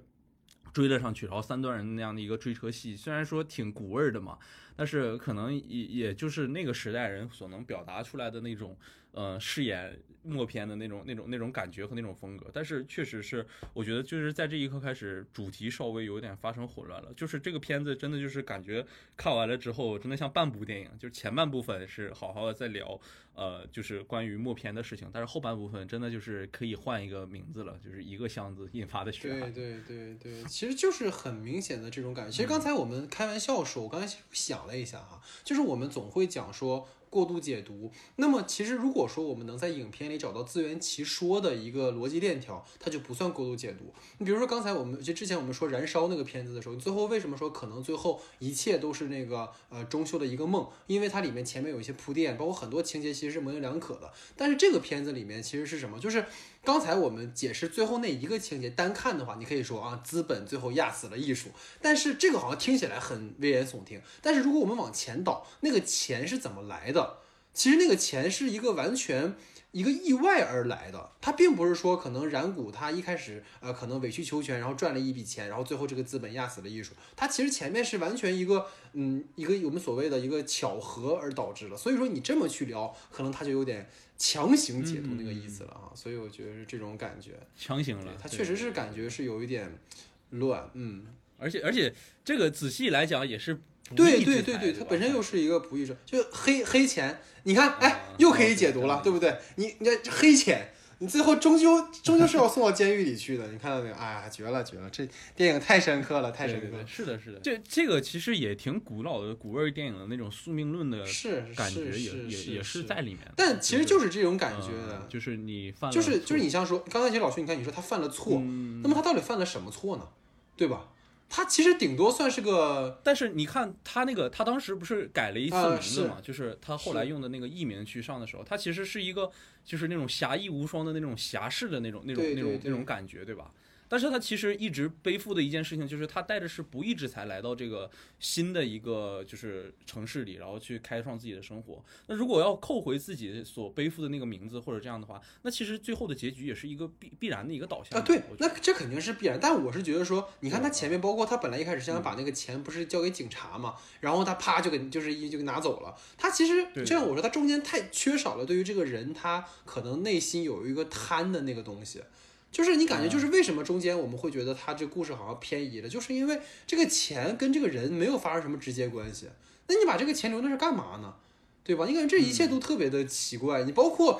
追了上去，然后三段人那样的一个追车戏，虽然说挺古味儿的嘛，但是可能也也就是那个时代人所能表达出来的那种，呃，饰演默片的那种那种那种感觉和那种风格。但是确实是，我觉得就是在这一刻开始，主题稍微有点发生混乱了。就是这个片子真的就是感觉看完了之后，真的像半部电影，就是前半部分是好好的在聊。呃，就是关于默片的事情，但是后半部分真的就是可以换一个名字了，就是一个箱子引发的血对对对对，其实就是很明显的这种感觉。其实刚才我们开玩笑说，我刚才想了一下哈，就是我们总会讲说过度解读。那么其实如果说我们能在影片里找到自圆其说的一个逻辑链条，它就不算过度解读。你比如说刚才我们就之前我们说燃烧那个片子的时候，最后为什么说可能最后一切都是那个呃中秀的一个梦？因为它里面前面有一些铺垫，包括很多情节其实是模棱两可的。但是这个片子里面其实是什么？就是刚才我们解释最后那一个情节，单看的话，你可以说啊，资本最后压死了艺术。但是这个好像听起来很危言耸听。但是如果我们往前倒，那个钱是怎么来的？其实那个钱是一个完全一个意外而来的，它并不是说可能染谷他一开始呃可能委曲求全，然后赚了一笔钱，然后最后这个资本压死了艺术。它其实前面是完全一个嗯一个我们所谓的一个巧合而导致的。所以说你这么去聊，可能它就有点强行解读那个意思了啊。所以我觉得是这种感觉，强行了他，确实是感觉是有一点乱，嗯。而且而且这个仔细来讲也是对对对对，它本身又是一个不义之，就黑黑钱，你看，哎啊，又可以解读了，对不对？你你这黑钱，你最后终究终究是要送到监狱里去的，你看到没有？哎呀，绝了绝了，这电影太深刻了，太深刻了对对对，，是的，是的，这这个其实也挺古老的古味电影的那种宿命论的是感觉也，是是也也是在里面。但其实就是这种感觉就是你犯了就是就是你像说，刚才其实老徐，你看你说他犯了错，嗯那么他到底犯了什么错呢？对吧？他其实顶多算是个但是你看他那个，他当时不是改了一次啊名字嘛？就是他后来用的那个艺名去上的时候，他其实是一个就是那种侠义无双的那种侠士的那种那种那种那种感觉，对吧？但是他其实一直背负的一件事情，就是他带着是不义之财来到这个新的一个就是城市里，然后去开创自己的生活。那如果要扣回自己所背负的那个名字或者这样的话，那其实最后的结局也是一个必必然的一个导向啊，对那这肯定是必然。但我是觉得说，你看他前面，包括他本来一开始是想把那个钱不是交给警察嘛，然后他啪就给就是一就给拿走了。他其实对这样我说，他中间太缺少了对于这个人他可能内心有一个贪的那个东西。就是你感觉，就是为什么中间我们会觉得他这故事好像偏移了，就是因为这个钱跟这个人没有发生什么直接关系。那你把这个钱留那是干嘛呢？对吧？你感觉这一切都特别的奇怪。你包括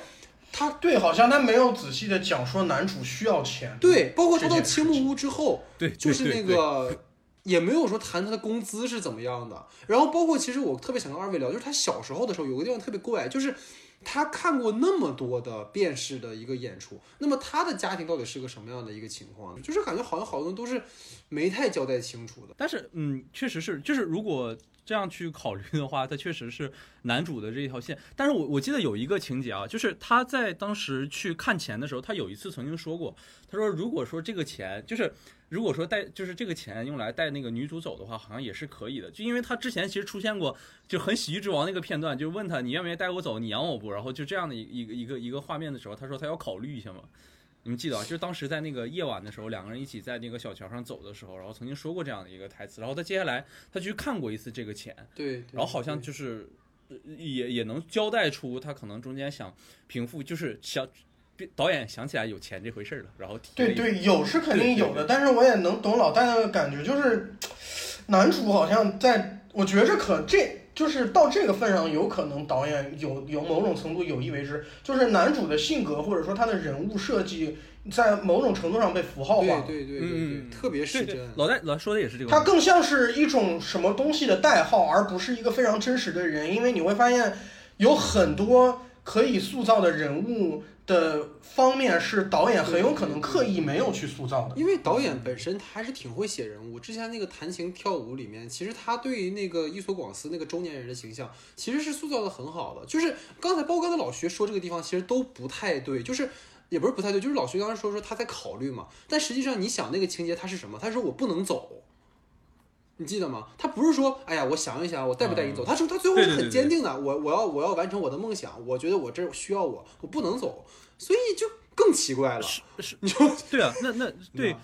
他对，好像他没有仔细的讲说男主需要钱。对，包括他到青木屋之后，对，就是那个也没有说谈他的工资是怎么样的。然后包括其实我特别想跟二位聊，就是他小时候的时候有个地方特别怪，就是他看过那么多的电视的一个演出，那么他的家庭到底是个什么样的一个情况呢？就是感觉好像好多人都是没太交代清楚的。但是，嗯，确实是，就是如果这样去考虑的话，他确实是男主的这一条线。但是我我记得有一个情节啊，就是他在当时去看钱的时候，他有一次曾经说过，他说如果说这个钱就是。如果说带就是这个钱用来带那个女主走的话，好像也是可以的。就因为他之前其实出现过就很喜剧之王那个片段，就问他你愿不愿意带我走，你养我不？然后就这样的一一个一个一个画面的时候，他说他要考虑一下嘛。你们记得啊？就是当时在那个夜晚的时候，两个人一起在那个小桥上走的时候，然后曾经说过这样的一个台词。然后他接下来他去看过一次这个钱，对，对然后好像就是呃也也能交代出他可能中间想平复，就是想导演想起来有钱这回事儿了，然后提对对，有是肯定有的，但是我也能懂老戴的感觉，就是男主好像在，我觉着可这就是到这个份上，有可能导演有有某种程度有意为之，就是男主的性格或者说他的人物设计，在某种程度上被符号化对。对对对对，嗯特别是。，老戴老说的也是这个问题。它更像是一种什么东西的代号，而不是一个非常真实的人。因为你会发现，有很多可以塑造的人物的方面是导演很有可能刻意没有去塑造的。因为导演本身他还是挺会写人物，之前那个弹琴跳舞里面，其实他对于那个伊索广司那个中年人的形象，其实是塑造的很好的。就是刚才包括刚才老徐说这个地方，其实都不太对，就是也不是不太对，就是老徐刚才说说他在考虑嘛，但实际上你想那个情节他是什么？他说我不能走。你记得吗？他不是说，哎呀，我想一想，我带不带你走？他说他最后是很对对对坚定的，我我要我要完成我的梦想，我觉得我这需要我，我不能走，所以就更奇怪了。是你说对啊，那那对 吧，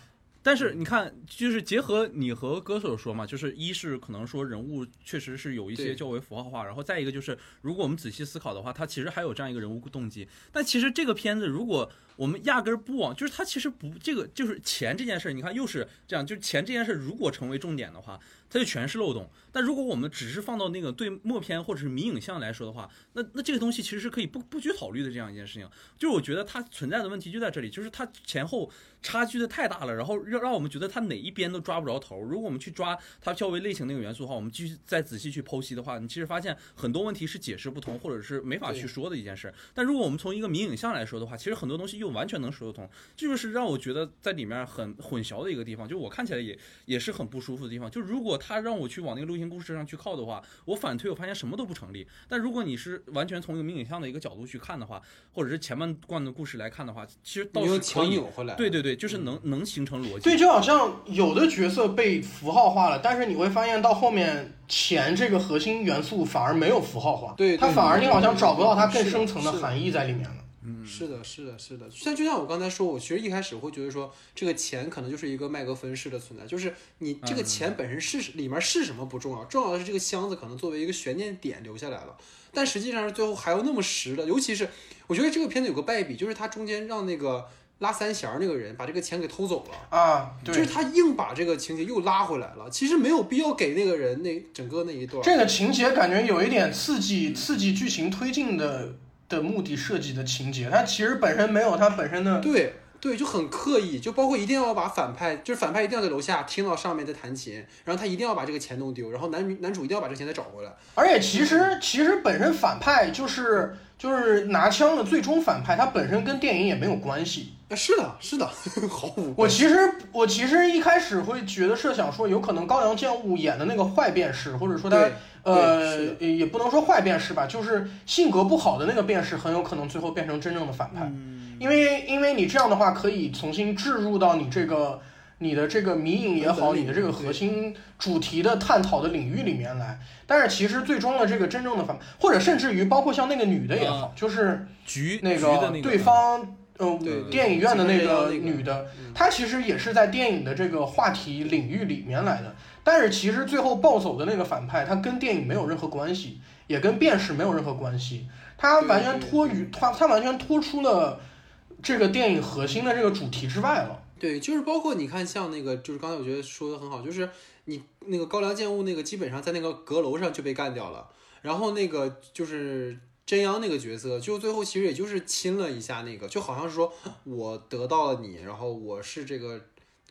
但是你看，就是结合你和歌手说嘛，就是一是可能说人物确实是有一些较为符号化，然后再一个就是，如果我们仔细思考的话，他其实还有这样一个人物动机。但其实这个片子，如果我们压根儿不往，就是他其实不这个就是钱这件事儿，你看又是这样，就是钱这件事儿如果成为重点的话，它就全是漏洞。但如果我们只是放到那个对默片或者是迷影像来说的话，那那这个东西其实是可以不不去考虑的这样一件事情。就是我觉得它存在的问题就在这里，就是它前后差距的太大了，然后让让我们觉得它哪一边都抓不着头。如果我们去抓它较为类型那个元素的话，我们继续再仔细去剖析的话，你其实发现很多问题是解释不通，或者是没法去说的一件事。但如果我们从一个迷影像来说的话，其实很多东西又完全能说得通。这就是让我觉得在里面很混淆的一个地方，就我看起来也也是很不舒服的地方。就如果他让我去往那个路线故事上去靠的话，我反推我发现什么都不成立。但如果你是完全从一个名影像的一个角度去看的话，或者是前半段的故事来看的话，其实倒是可以。扭回来。对对对，就是能能形成逻辑。对，就好像有的角色被符号化了，但是你会发现到后面钱这个核心元素反而没有符号化，对对它反而你好像找不到它更深层的含义在里面了。嗯，是的，是的，是的。像就像我刚才说，我其实一开始会觉得说，这个钱可能就是一个麦格芬式的存在，就是你这个钱本身是里面是什么不重要，重要的是这个箱子可能作为一个悬念点留下来了。但实际上是最后还有那么实的，尤其是我觉得这个片子有个败笔，就是他中间让那个拉三弦儿那个人把这个钱给偷走了。啊，对就是，他硬把这个情节又拉回来了，其实没有必要给那个人那整个那一段。这个情节感觉有一点刺激刺激剧情推进的的目的设计的情节，它其实本身没有它本身的对对，就很刻意，就包括一定要把反派，就是反派一定要在楼下听到上面在弹琴，然后他一定要把这个钱弄丢，然后男女男主一定要把这个钱再找回来。而且其实其实本身反派就是就是拿枪的最终反派，他本身跟电影也没有关系。啊，是的，是的，毫无我。其实我其实一开始会觉得设想说，有可能高阳健吾演的那个坏辩士，或者说他呃也不能说坏辩士吧，就是性格不好的那个辩士，很有可能最后变成真正的反派。因为因为你这样的话，可以重新置入到你这个你的这个迷影也好，你的这个核心主题的探讨的领域里面来。但是其实最终的这个真正的反，或者甚至于包括像那个女的也好，就是局那个对方呃对对电影院的那个女的嗯，她其实也是在电影的这个话题领域里面来的。但是其实最后暴走的那个反派，他跟电影没有任何关系，也跟辨识没有任何关系。他完全脱于他他完全脱出了这个电影核心的这个主题之外了。对，就是包括你看，像那个，就是刚才我觉得说的很好，就是你那个高粱建物那个，基本上在那个阁楼上就被干掉了，然后那个就是真央那个角色，就最后其实也就是亲了一下那个，就好像是说我得到了你，然后我是这个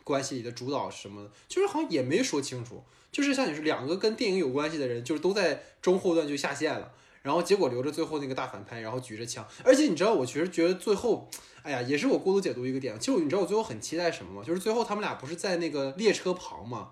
关系里的主导什么的，就是好像也没说清楚，就是像你说两个跟电影有关系的人，就是都在中后段就下线了。然后结果留着最后那个大反派，然后举着枪，而且你知道，我其实觉得最后，哎呀，也是我过度解读一个点。其实你知道我最后很期待什么吗？就是最后他们俩不是在那个列车旁吗？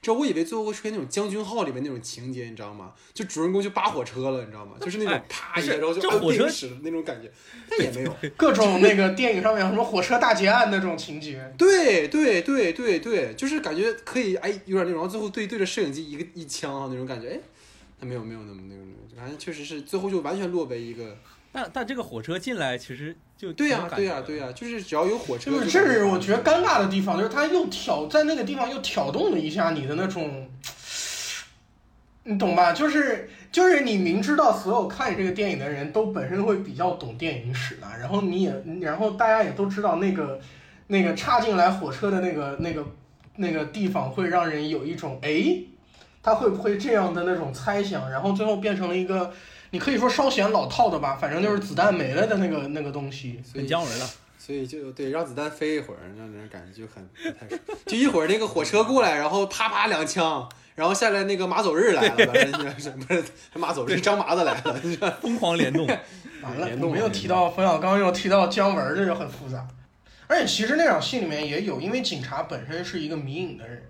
这我以为最后会出现那种将军号里面那种情节，你知道吗？就主人公就扒火车了，你知道吗？就是那种哎啪一下，然后就火车定时的那种感觉，但也没有。各种那个电影上面什么火车大劫案那种情节，对对对对对，就是感觉可以，哎，有点那种，然后最后对对着摄影机一个一枪啊那种感觉，哎，他没有没有那么那个那个，反正确实是最后就完全落为一个。但但这个火车进来其实就对呀、对呀、呀、对呀、就是只要有火车就是，这是我觉得尴尬的地方，就是他又挑在那个地方又挑动了一下你的那种，你懂吧？就是就是你明知道所有看这个电影的人都本身会比较懂电影史的，然后你也然后大家也都知道那个那个插进来火车的那个那个那个地方会让人有一种哎，他会不会这样的那种猜想，然后最后变成了一个。你可以说稍显老套的吧，反正就是子弹没了的那个那个东西。所以很姜文了。所以就对让子弹飞一会儿，让人感觉就很不太爽。就一会儿那个火车过来，然后啪啪两枪，然后下来那个马走日来了，不是不是马走日张麻子来了，疯狂联动，完了，联动我们又提到冯小刚，又提到姜文，这就很复杂。而且其实那场戏里面也有，因为警察本身是一个迷影的人，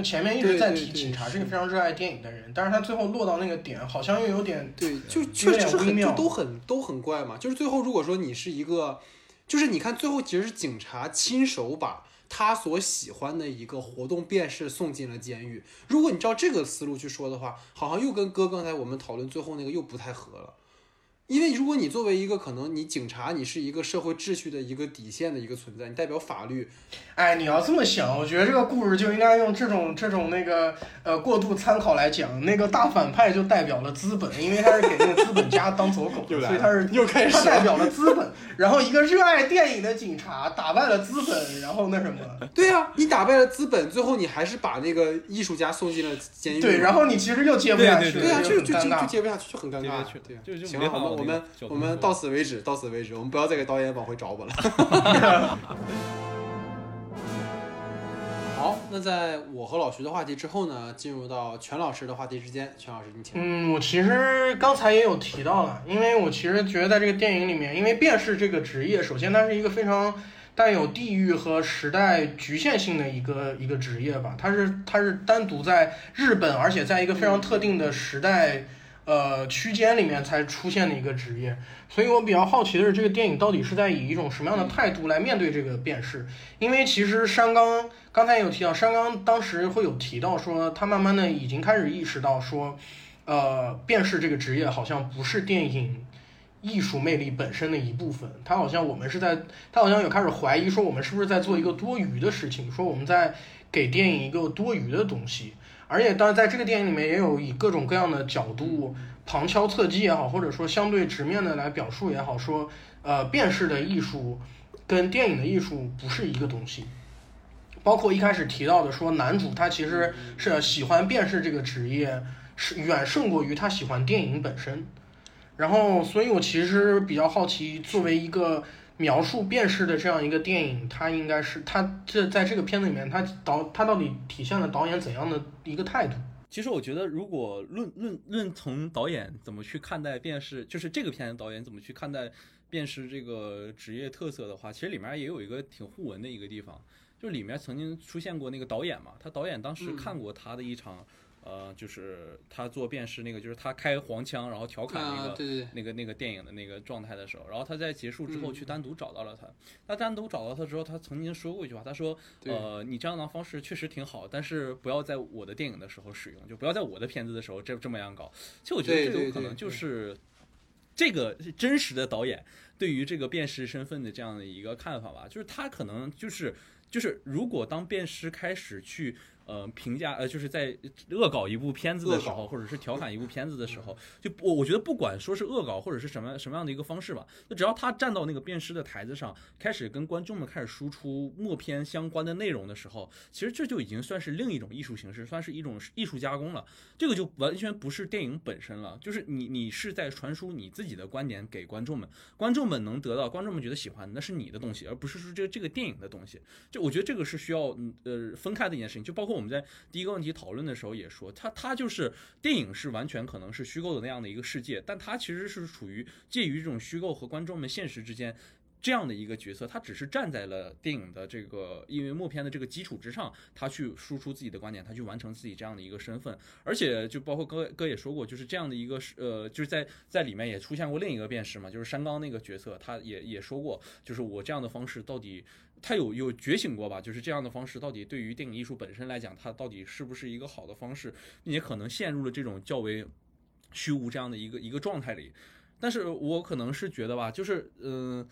就前面一直在提警察是是个非常热爱电影的人，但是他最后落到那个点，好像又有点对，就有确实就是很就都很都很怪嘛。就是最后如果说你是一个，就是你看最后其实是警察亲手把他所喜欢的一个活动便是送进了监狱。如果你照这个思路去说的话，好像又跟哥刚才我们讨论最后那个又不太合了。因为如果你作为一个可能你警察，你是一个社会秩序的一个底线的一个存在，你代表法律，哎，你要这么想，我觉得这个故事就应该用这种这种那个呃过度参考来讲。那个大反派就代表了资本，因为他是给那个资本家当走狗 的，所以他是又开始他代表了资本。然后一个热爱电影的警察打败了资本，然后那什么？对啊，你打败了资本，最后你还是把那个艺术家送进了监狱。对，然后你其实又接不下去，对啊，就就就就接不下去，就很尴尬。对，就就行了，我们我们到此为止，到此为止，我们不要再给导演往回找我了。好，那在我和老徐的话题之后呢，进入到全老师的话题之间。全老师，你请。嗯，我其实刚才也有提到了，因为我其实觉得在这个电影里面，因为辨识这个职业，首先它是一个非常带有地域和时代局限性的一个一个职业吧，它是它是单独在日本，而且在一个非常特定的时代。呃，区间里面才出现的一个职业，所以我比较好奇的是，这个电影到底是在以一种什么样的态度来面对这个辨识？因为其实山冈刚才有提到，山冈当时会有提到说，他慢慢的已经开始意识到说，呃，辨识这个职业好像不是电影艺术魅力本身的一部分，他好像我们是在，他好像有开始怀疑说，我们是不是在做一个多余的事情，说我们在给电影一个多余的东西。而且，当然，在这个电影里面也有以各种各样的角度旁敲侧击也好，或者说相对直面的来表述也好，说，呃，辨识的艺术跟电影的艺术不是一个东西。包括一开始提到的说，男主他其实是喜欢辨识这个职业，是远胜过于他喜欢电影本身。然后，所以我其实比较好奇，作为一个。描述辨识的这样一个电影，它应该是它这在这个片子里面，它导它到底体现了导演怎样的一个态度？其实我觉得，如果论论论从导演怎么去看待辨识，就是这个片子导演怎么去看待辨识这个职业特色的话，其实里面也有一个挺互文的一个地方，就里面曾经出现过那个导演嘛，他导演当时看过他的一场。呃，就是他做辨识那个，就是他开黄腔，然后调侃那个那个那个电影的那个状态的时候，然后他在结束之后去单独找到了他。他单独找到他之后，他曾经说过一句话，他说：“呃，你这样的方式确实挺好，但是不要在我的电影的时候使用，就不要在我的片子的时候这这么样搞。”其实我觉得这有可能就是这个真实的导演对于这个辨识身份的这样的一个看法吧，就是他可能就是就是如果当辨识开始去。呃，评价呃，就是在恶搞一部片子的时候，或者是调侃一部片子的时候，就我我觉得不管说是恶搞或者是什么什么样的一个方式吧，那只要他站到那个辨识的台子上，开始跟观众们开始输出默片相关的内容的时候，其实这就已经算是另一种艺术形式，算是一种艺术加工了。这个就完全不是电影本身了，就是你你是在传输你自己的观点给观众们，观众们能得到，观众们觉得喜欢，那是你的东西，而不是说这这个电影的东西。就我觉得这个是需要呃分开的一件事情，就包括。我们在第一个问题讨论的时候也说，它它就是电影是完全可能是虚构的那样的一个世界，但它其实是处于介于这种虚构和观众们现实之间这样的一个角色，他只是站在了电影的这个因为默片的这个基础之上，他去输出自己的观点，他去完成自己这样的一个身份，而且就包括哥哥也说过，就是这样的一个呃，就是在在里面也出现过另一个辨识嘛，就是山冈那个角色，他也也说过，就是我这样的方式到底。他有有觉醒过吧？就是这样的方式，到底对于电影艺术本身来讲，它到底是不是一个好的方式？并且可能陷入了这种较为虚无这样的一个一个状态里。但是我可能是觉得吧，就是嗯。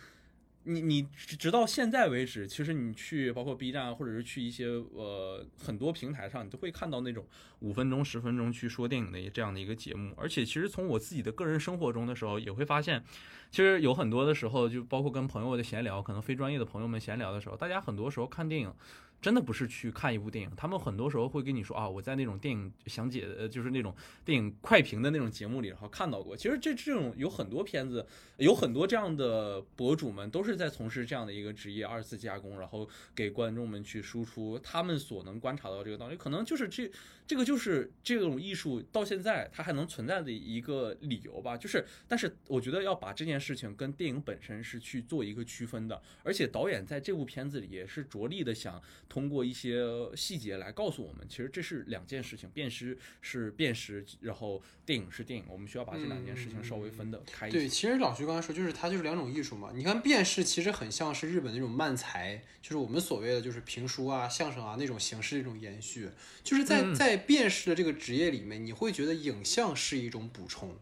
你你直到现在为止，其实你去包括 B 站或者是去一些呃很多平台上，你都会看到那种五分钟、十分钟去说电影的这样的一个节目。而且其实从我自己的个人生活中的时候，也会发现，其实有很多的时候，就包括跟朋友的闲聊，可能非专业的朋友们闲聊的时候，大家很多时候看电影。真的不是去看一部电影，他们很多时候会跟你说啊，我在那种电影详解，呃，就是那种电影快评的那种节目里，然后看到过。其实这这种有很多片子，有很多这样的博主们都是在从事这样的一个职业，二次加工，然后给观众们去输出他们所能观察到这个东西。可能就是这这个就是这种艺术到现在它还能存在的一个理由吧。就是，但是我觉得要把这件事情跟电影本身是去做一个区分的，而且导演在这部片子里也是着力的想。通过一些细节来告诉我们，其实这是两件事情，辨识是辨识，然后电影是电影，我们需要把这两件事情稍微分得开一些。对，其实老徐刚才说，就是它就是两种艺术嘛。你看辨识其实很像是日本那种漫才，就是我们所谓的就是评书啊、相声啊那种形式的一种延续。就是在在辨识的这个职业里面，你会觉得影像是一种补充。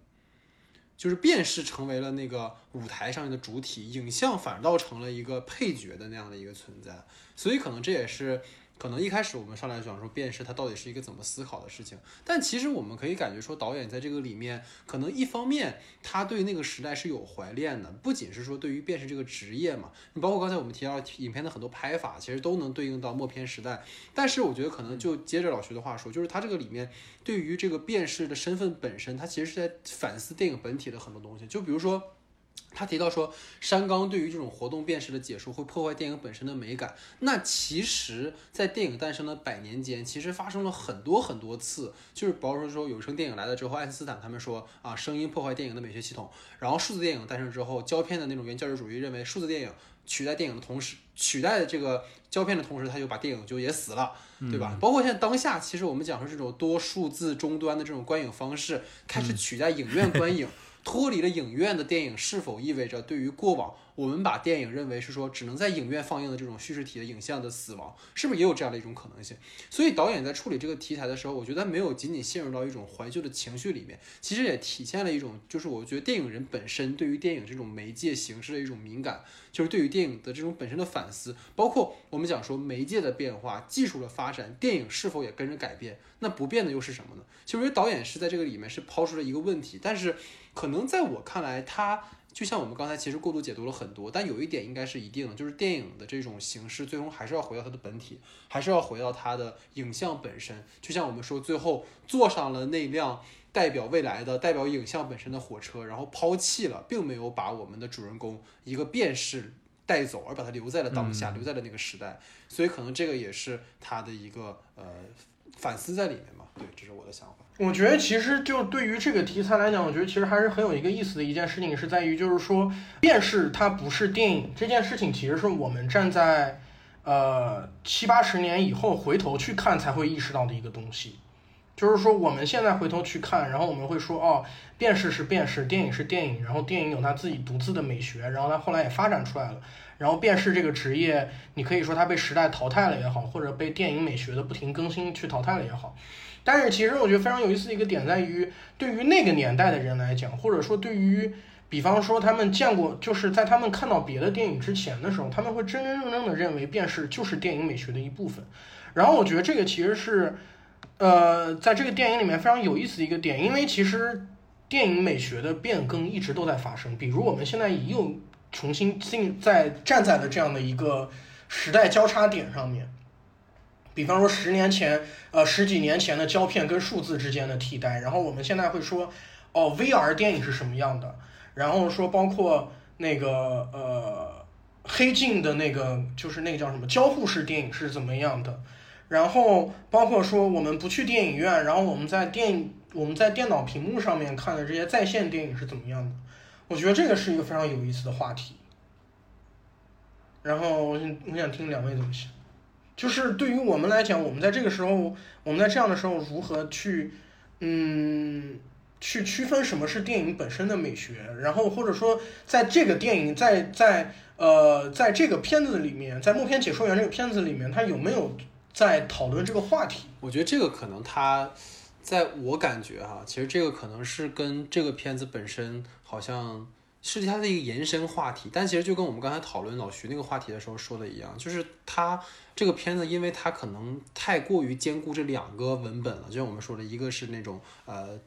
就是辨识成为了那个舞台上的主体，影像反倒成了一个配角的那样的一个存在，所以可能这也是。可能一开始我们上来讲说辨识它到底是一个怎么思考的事情，但其实我们可以感觉说导演在这个里面，可能一方面他对那个时代是有怀恋的，不仅是说对于辨识这个职业嘛，你包括刚才我们提到影片的很多拍法，其实都能对应到默片时代。但是我觉得可能就接着老徐的话说，就是他这个里面对于这个辨识的身份本身，他其实是在反思电影本体的很多东西，就比如说。他提到说，山冈对于这种活动辨识的解说会破坏电影本身的美感。那其实，在电影诞生的百年间，其实发生了很多很多次，就是比如说说有声电影来了之后，爱因斯坦他们说啊，声音破坏电影的美学系统。然后数字电影诞生之后，胶片的那种原教旨主义认为数字电影取代电影的同时，取代这个胶片的同时，他就把电影就也死了，对吧？包括现在当下，其实我们讲说这种多数字终端的这种观影方式开始取代影院观影。脱离了影院的电影，是否意味着对于过往我们把电影认为是说只能在影院放映的这种叙事体的影像的死亡，是不是也有这样的一种可能性？所以导演在处理这个题材的时候，我觉得没有仅仅陷入到一种怀旧的情绪里面，其实也体现了一种，就是我觉得电影人本身对于电影这种媒介形式的一种敏感，就是对于电影的这种本身的反思，包括我们讲说媒介的变化、技术的发展，电影是否也跟着改变？那不变的又是什么呢？其实导演是在这个里面是抛出了一个问题，但是。可能在我看来，它就像我们刚才其实过度解读了很多，但有一点应该是一定的，就是电影的这种形式最终还是要回到它的本体，还是要回到它的影像本身。就像我们说，最后坐上了那辆代表未来的、代表影像本身的火车，然后抛弃了，并没有把我们的主人公一个辨识带走，而把它留在了当下，留在了那个时代。所以可能这个也是他的一个呃反思在里面嘛。对，这是我的想法。我觉得其实就对于这个题材来讲，我觉得其实还是很有一个意思的一件事情，是在于就是说，电视它不是电影这件事情，其实是我们站在呃七八十年以后回头去看才会意识到的一个东西。就是说我们现在回头去看，然后我们会说哦，电视是电视，电影是电影，然后电影有它自己独自的美学，然后它后来也发展出来了。然后电视这个职业，你可以说它被时代淘汰了也好，或者被电影美学的不停更新去淘汰了也好。但是其实我觉得非常有意思的一个点在于，对于那个年代的人来讲，或者说对于，比方说他们见过，就是在他们看到别的电影之前的时候，他们会真真正正的认为便是就是电影美学的一部分。然后我觉得这个其实是，呃，在这个电影里面非常有意思的一个点，因为其实电影美学的变更一直都在发生。比如我们现在又重新进在站在了这样的一个时代交叉点上面。比方说十年前，呃十几年前的胶片跟数字之间的替代，然后我们现在会说，哦，VR 电影是什么样的？然后说包括那个呃黑镜的那个，就是那个叫什么交互式电影是怎么样的？然后包括说我们不去电影院，然后我们在电我们在电脑屏幕上面看的这些在线电影是怎么样的？我觉得这个是一个非常有意思的话题。然后我想我想听两位怎么想。就是对于我们来讲，我们在这个时候，我们在这样的时候，如何去，嗯，去区分什么是电影本身的美学，然后或者说，在这个电影，在在呃，在这个片子里面，在默片解说员这个片子里面，他有没有在讨论这个话题？我觉得这个可能他，在我感觉哈，其实这个可能是跟这个片子本身好像。是它的一个延伸话题，但其实就跟我们刚才讨论老徐那个话题的时候说的一样，就是它这个片子，因为它可能太过于兼顾这两个文本了，就像我们说的，一个是那种呃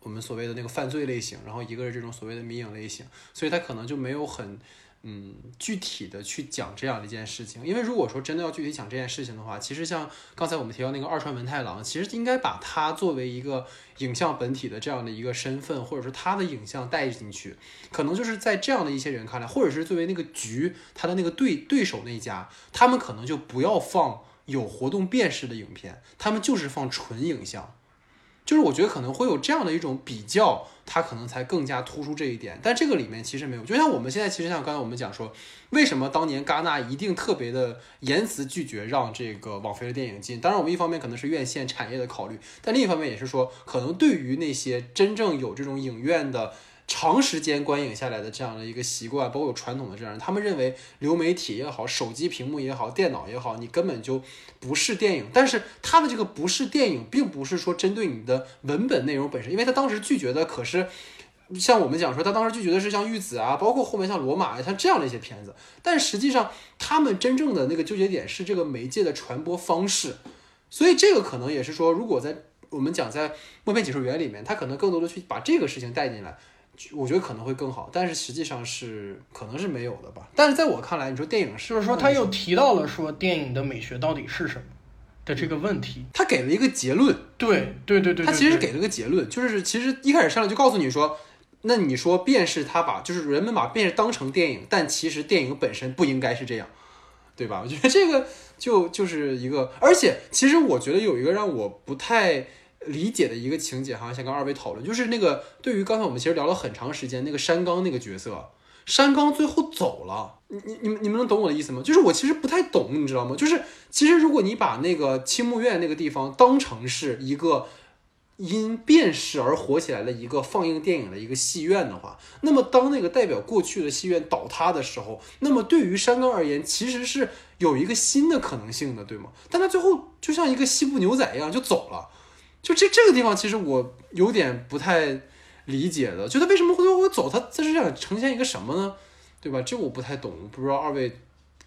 我们所谓的那个犯罪类型，然后一个是这种所谓的迷影类型，所以它可能就没有很。嗯，具体的去讲这样的一件事情，因为如果说真的要具体讲这件事情的话，其实像刚才我们提到那个二川文太郎，其实应该把他作为一个影像本体的这样的一个身份，或者说他的影像带进去，可能就是在这样的一些人看来，或者是作为那个局他的那个对对手那家，他们可能就不要放有活动辨识的影片，他们就是放纯影像。就是我觉得可能会有这样的一种比较，它可能才更加突出这一点。但这个里面其实没有，就像我们现在其实像刚才我们讲说，为什么当年戛纳一定特别的严词拒绝让这个网飞的电影进？当然，我们一方面可能是院线产业的考虑，但另一方面也是说，可能对于那些真正有这种影院的。长时间观影下来的这样的一个习惯，包括有传统的这样，他们认为流媒体也好，手机屏幕也好，电脑也好，你根本就不是电影。但是他的这个不是电影，并不是说针对你的文本内容本身，因为他当时拒绝的可是像我们讲说，他当时拒绝的是像《玉子》啊，包括后面像《罗马》啊像这样的一些片子，但实际上他们真正的那个纠结点是这个媒介的传播方式，所以这个可能也是说，如果在我们讲在默片解说员里面，他可能更多的去把这个事情带进来，我觉得可能会更好，但是实际上是可能是没有的吧。但是在我看来，你说电影是就是说他又提到了说电影的美学到底是什么的这个问题。他给了一个结论，对对对对，他其实给了个结论，就是其实一开始上来就告诉你说，那你说便是他把就是人们把便是当成电影，但其实电影本身不应该是这样，对吧？我觉得这个就就是一个，而且其实我觉得有一个让我不太理解的一个情节哈，想跟二位讨论，就是那个对于刚才我们其实聊了很长时间那个山冈那个角色，山冈最后走了，你你你们你们能懂我的意思吗？就是我其实不太懂，你知道吗？就是其实如果你把那个青木院那个地方当成是一个因变势而火起来的一个放映电影的一个戏院的话，那么当那个代表过去的戏院倒塌的时候，那么对于山冈而言，其实是有一个新的可能性的，对吗？但他最后就像一个西部牛仔一样就走了，就这这个地方，其实我有点不太理解的，就他为什么会最后会走？他这是想呈现一个什么呢？对吧？这我不太懂，不知道二位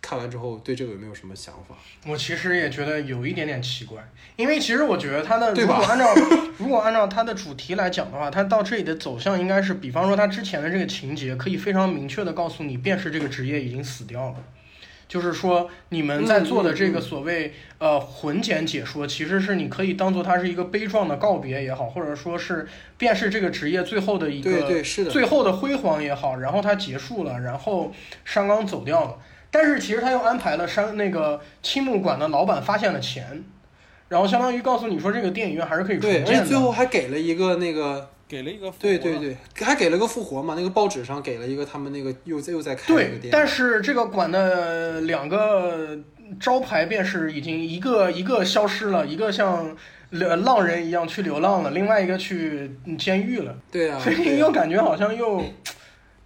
看完之后对这个有没有什么想法？我其实也觉得有一点点奇怪，因为其实我觉得他的对吧如果按照 如果按照他的主题来讲的话，他到这里的走向应该是，比方说他之前的这个情节可以非常明确的告诉你，便是这个职业已经死掉了。就是说，你们在做的这个所谓呃混剪解说，其实是你可以当做它是一个悲壮的告别也好，或者说是便是这个职业最后的一个对对是的，最后的辉煌也好，然后它结束了，然后山冈走掉了。但是其实他又安排了山那个青木馆的老板发现了钱，然后相当于告诉你说这个电影院还是可以重对，而且建的。最后还给了一个那个，给了一个复对活。了对对，还给了个复活嘛，那个报纸上给了一个他们那个又在又在开一个对，但是这个馆的两个招牌便是已经一个一个消失了，一个像流浪人一样去流浪了，另外一个去监狱了，对啊，又感觉好像又。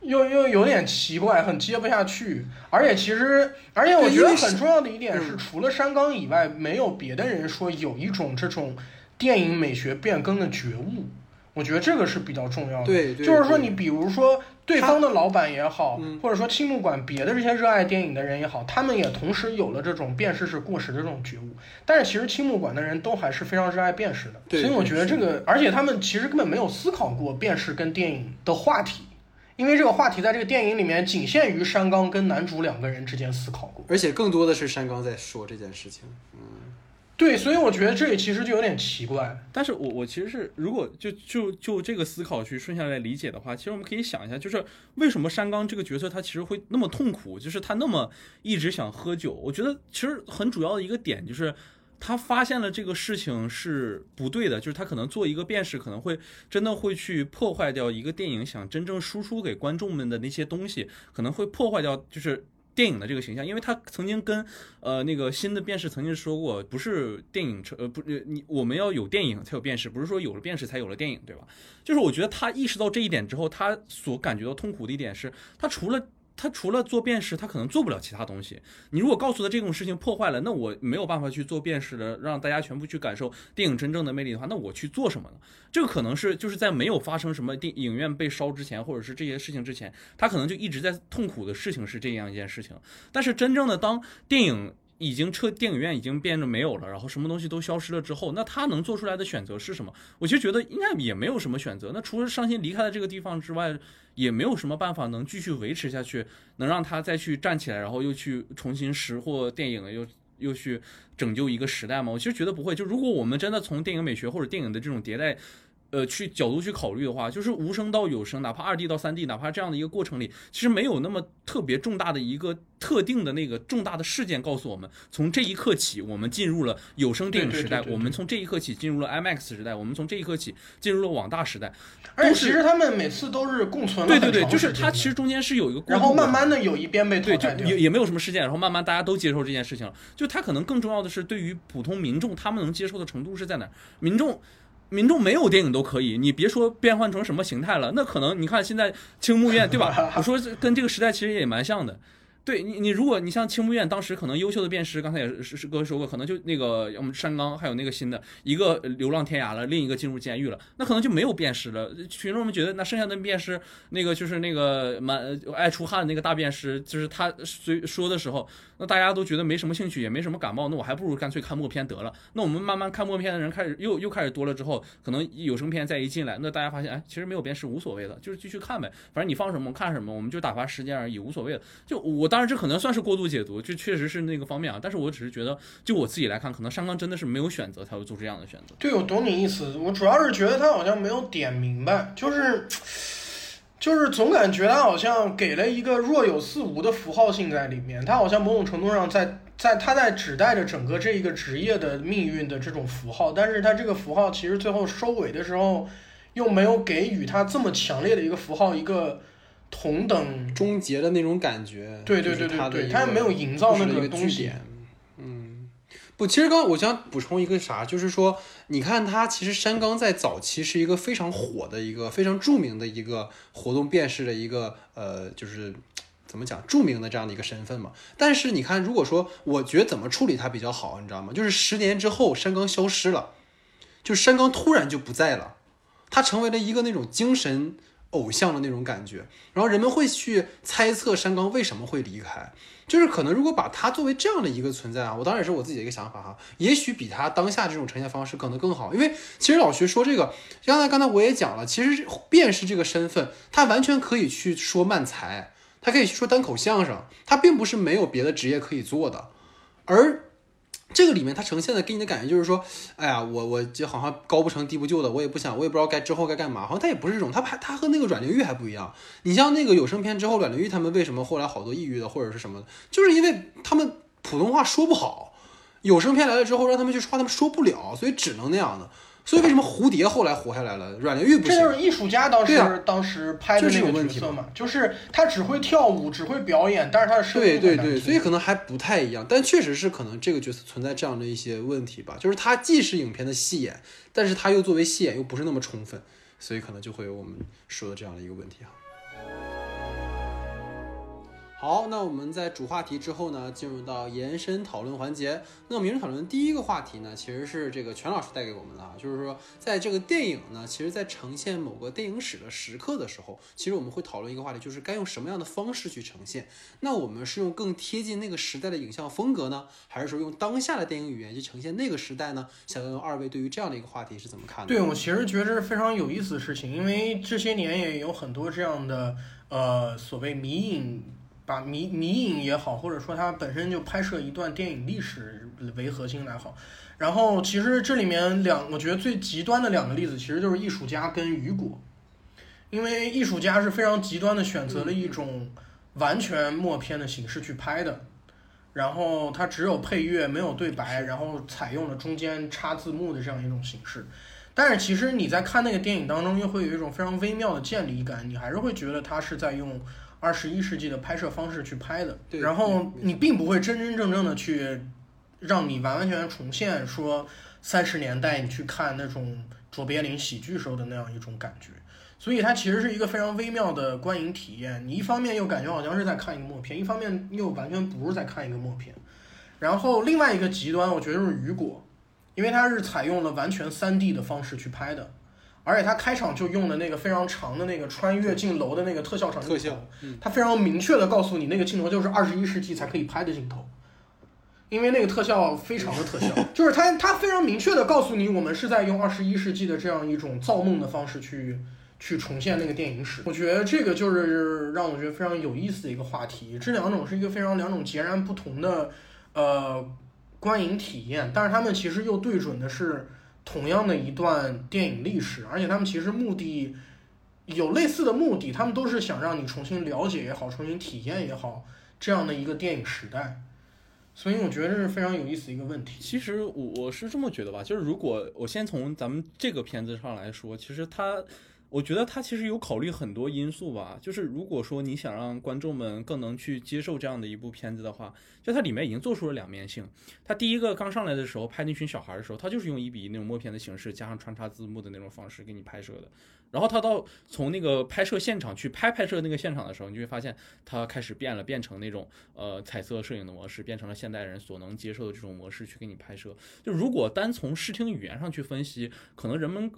又又有点奇怪，很接不下去，而且其实，而且我觉得很重要的一点是，嗯。除了山冈以外，没有别的人说有一种这种电影美学变更的觉悟，我觉得这个是比较重要的。对对，就是说，你比如说对方的老板也好，嗯或者说青木馆别的这些热爱电影的人也好，他们也同时有了这种辨识是过时的这种觉悟。但是其实青木馆的人都还是非常热爱辨识的，所以我觉得这个，而且他们其实根本没有思考过辨识跟电影的话题。因为这个话题在这个电影里面仅限于山冈跟男主两个人之间思考过，而且更多的是山冈在说这件事情，对，所以我觉得这里其实就有点奇怪。但是我我其实是如果就就就这个思考去顺下来理解的话，其实我们可以想一下，就是为什么山冈这个角色他其实会那么痛苦，就是他那么一直想喝酒。我觉得其实很主要的一个点就是。他发现了这个事情是不对的，就是他可能做一个辨识，可能会真的会去破坏掉一个电影想真正输出给观众们的那些东西，可能会破坏掉就是电影的这个形象，因为他曾经跟呃那个新的辨识曾经说过，不是电影呃不是你我们要有电影才有辨识，不是说有了辨识才有了电影，对吧？就是我觉得他意识到这一点之后，他所感觉到痛苦的一点是，他除了他除了做辨识，他可能做不了其他东西。你如果告诉他这种事情破坏了，那我没有办法去做辨识的，让大家全部去感受电影真正的魅力的话，那我去做什么呢？这个可能是就是在没有发生什么电影院被烧之前，或者是这些事情之前，他可能就一直在痛苦的事情是这样一件事情。但是真正的当电影已经撤，电影院已经变得没有了，然后什么东西都消失了之后，那他能做出来的选择是什么？我其实觉得应该也没有什么选择。那除了伤心离开了这个地方之外，也没有什么办法能继续维持下去，能让他再去站起来，然后又去重新拾获电影，又又去拯救一个时代吗？我其实觉得不会。就如果我们真的从电影美学或者电影的这种迭代。呃，去角度去考虑的话，就是无声到有声，哪怕二 D 到三 D，哪怕这样的一个过程里，其实没有那么特别重大的一个特定的那个重大的事件告诉我们，从这一刻起，我们进入了有声电影时代，对对对对对我们从这一刻起进入了 IMAX 时代，我们从这一刻起进入了网大时代。而且其实他们每次都是共存了对对对，就是它其实中间是有一个过程然后慢慢的有一边被对，就淘汰掉。也也没有什么事件，然后慢慢大家都接受这件事情了。就它可能更重要的是，对于普通民众，他们能接受的程度是在哪儿？民众。民众没有电影都可以，你别说变换成什么形态了，那可能你看现在青木院对吧？我说跟这个时代其实也蛮像的。对你，你如果你像青木院当时可能优秀的辨识，刚才也是是哥说过，可能就那个我们山冈，还有那个新的一个流浪天涯了，另一个进入监狱了，那可能就没有辨识了。群众们觉得那剩下的辨识，那个就是那个满爱出汗那个大辨识，就是他虽说的时候，那大家都觉得没什么兴趣，也没什么感冒，那我还不如干脆看默片得了。那我们慢慢看默片的人开始又又开始多了之后，可能有声片再一进来，那大家发现哎，其实没有辨识无所谓的，就是继续看呗，反正你放什么看什么，我们就打发时间而已，无所谓的。就我当当然这可能算是过度解读，就确实是那个方面啊。但是我只是觉得，就我自己来看，可能山冈真的是没有选择才会做这样的选择。对，我懂你意思。我主要是觉得他好像没有点明白，就是就是总感觉他好像给了一个若有似无的符号性在里面。他好像某种程度上在在他在指代着整个这一个职业的命运的这种符号，但是他这个符号其实最后收尾的时候，又没有给予他这么强烈的一个符号一个。同等终结的那种感觉，对对对对对，他没有营造那个东西。嗯，不，其实刚我想补充一个啥，就是说，你看他其实山冈在早期是一个非常火的一个非常著名的一个活动辨识的一个呃，就是怎么讲著名的这样的一个身份嘛。但是你看，如果说我觉得怎么处理他比较好，你知道吗？就是十年之后山冈消失了，就山冈突然就不在了，他成为了一个那种精神。偶像的那种感觉，然后人们会去猜测山冈为什么会离开，就是可能如果把他作为这样的一个存在啊，我当然也是我自己的一个想法哈，也许比他当下这种呈现方式可能更好，因为其实老徐说这个，刚才刚才我也讲了，其实便是这个身份，他完全可以去说漫才，他可以去说单口相声，他并不是没有别的职业可以做的，而。这个里面它呈现的给你的感觉就是说，哎呀，我我就好像高不成低不就的，我也不想，我也不知道该之后该干嘛。好像他也不是这种，他还他和那个阮玲玉还不一样。你像那个有声片之后，阮玲玉他们为什么后来好多抑郁的或者是什么，就是因为他们普通话说不好，有声片来了之后让他们去说，他们说不了，所以只能那样的。所以为什么蝴蝶后来活下来了？阮玲玉不这就是艺术家当时当时拍的那个角色嘛，就是他只会跳舞，只会表演，但是他的声音对对对，所以可能还不太一样，但确实是可能这个角色存在这样的一些问题吧，就是他既是影片的戏演，但是他又作为戏演又不是那么充分，所以可能就会有我们说的这样的一个问题哈。好，那我们在主话题之后呢，进入到延伸讨论环节。那我们延伸讨论第一个话题呢，其实是这个全老师带给我们的啊，就是说，在这个电影呢，其实在呈现某个电影史的时刻的时候，其实我们会讨论一个话题，就是该用什么样的方式去呈现。那我们是用更贴近那个时代的影像风格呢，还是说用当下的电影语言去呈现那个时代呢？想问问二位对于这样的一个话题是怎么看的？对我其实觉得是非常有意思的事情，因为这些年也有很多这样的呃所谓迷影。把迷迷影也好，或者说它本身就拍摄一段电影历史为核心来好，然后其实这里面两，我觉得最极端的两个例子，其实就是艺术家跟雨果，因为艺术家是非常极端的选择了一种完全默片的形式去拍的，然后它只有配乐没有对白，然后采用了中间插字幕的这样一种形式，但是其实你在看那个电影当中，又会有一种非常微妙的建立感，你还是会觉得他是在用。二十一世纪的拍摄方式去拍的，然后你并不会真真正正的去让你完完全全重现说三十年代你去看那种卓别林喜剧时候的那样一种感觉，所以它其实是一个非常微妙的观影体验。你一方面又感觉好像是在看一个默片，一方面又完全不是在看一个默片。然后另外一个极端，我觉得是雨果，因为它是采用了完全三 D 的方式去拍的。而且他开场就用的那个非常长的那个穿越进楼的那个特效场景，特效，他非常明确的告诉你那个镜头就是二十一世纪才可以拍的镜头，因为那个特效非常的特效，就是他他非常明确的告诉你我们是在用二十一世纪的这样一种造梦的方式去去重现那个电影史。我觉得这个就是让我觉得非常有意思的一个话题。这两种是一个非常两种截然不同的呃观影体验，但是他们其实又对准的是。同样的一段电影历史，而且他们其实目的有类似的目的，他们都是想让你重新了解也好，重新体验也好，这样的一个电影时代。所以我觉得这是非常有意思一个问题。其实我我是这么觉得吧，就是如果我先从咱们这个片子上来说，其实它。我觉得他其实有考虑很多因素吧，就是如果说你想让观众们更能去接受这样的一部片子的话，就它里面已经做出了两面性。它第一个刚上来的时候拍那群小孩的时候，它就是用一比一那种默片的形式，加上穿插字幕的那种方式给你拍摄的。然后他到从那个拍摄现场去拍拍摄那个现场的时候，你就会发现他开始变了，变成那种呃彩色摄影的模式，变成了现代人所能接受的这种模式去给你拍摄。就如果单从视听语言上去分析，可能人们。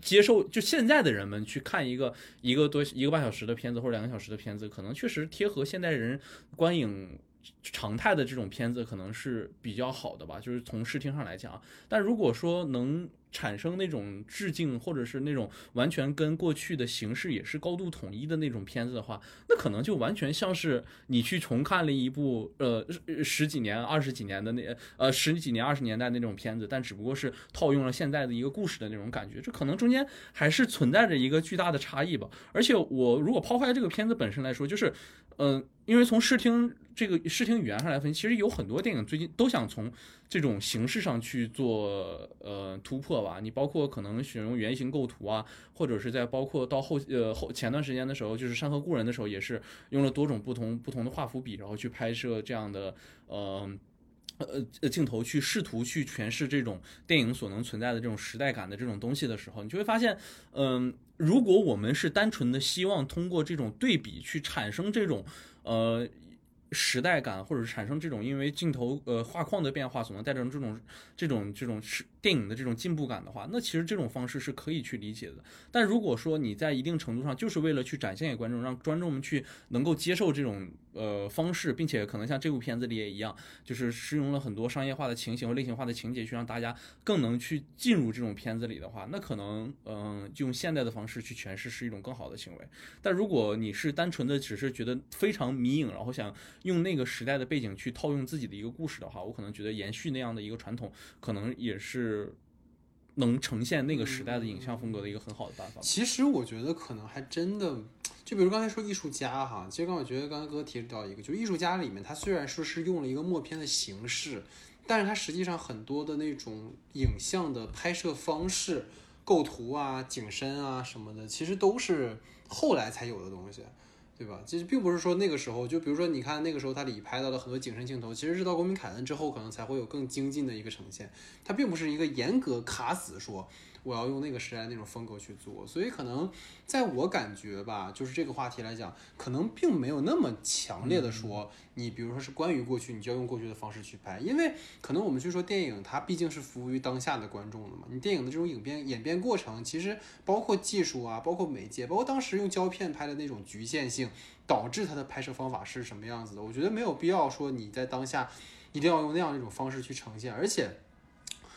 接受就现在的人们去看一个一个多一个半小时的片子或者两个小时的片子，可能确实贴合现代人观影常态的这种片子，可能是比较好的吧。就是从视听上来讲，但如果说能。产生那种致敬，或者是那种完全跟过去的形式也是高度统一的那种片子的话，那可能就完全像是你去重看了一部呃十几年、二十几年的那呃十几年、二十年代那种片子，但只不过是套用了现在的一个故事的那种感觉，这可能中间还是存在着一个巨大的差异吧。而且我如果抛开这个片子本身来说，就是嗯，因为从视听这个视听语言上来分析，其实有很多电影最近都想从。这种形式上去做呃突破吧，你包括可能选用原型构图啊，或者是在包括到后呃后前段时间的时候，就是《山河故人》的时候，也是用了多种不同不同的画幅笔，然后去拍摄这样的呃呃镜头，去试图去诠释这种电影所能存在的这种时代感的这种东西的时候，你就会发现，嗯，如果我们是单纯的希望通过这种对比去产生这种呃。时代感，或者是产生这种因为镜头呃画框的变化所能带成这种这种这种是电影的这种进步感的话，那其实这种方式是可以去理解的。但如果说你在一定程度上就是为了去展现给观众，让观众们去能够接受这种呃方式，并且可能像这部片子里也一样，就是使用了很多商业化的情形和类型化的情节，去让大家更能去进入这种片子里的话，那可能嗯用现代的方式去诠释是一种更好的行为。但如果你是单纯的只是觉得非常迷影，然后想用那个时代的背景去套用自己的一个故事的话，我可能觉得延续那样的一个传统，可能也是能呈现那个时代的影像风格的一个很好的办法。其实我觉得可能还真的，就比如刚才说艺术家哈，其实刚我觉得刚才哥提到一个，就艺术家里面，他虽然说是用了一个默片的形式，但是他实际上很多的那种影像的拍摄方式、构图啊、景深啊什么的，其实都是后来才有的东西。对吧？其实并不是说那个时候，就比如说，你看那个时候他里拍到了很多景深镜头，其实是到国民凯恩之后，可能才会有更精进的一个呈现。它并不是一个严格卡死说。我要用那个时代那种风格去做，所以可能在我感觉吧，就是这个话题来讲，可能并没有那么强烈的说，你比如说是关于过去，你就要用过去的方式去拍，因为可能我们去说电影，它毕竟是服务于当下的观众的嘛。你电影的这种影变演变过程，其实包括技术啊，包括媒介，包括当时用胶片拍的那种局限性，导致它的拍摄方法是什么样子的。我觉得没有必要说你在当下一定要用那样一种方式去呈现，而且。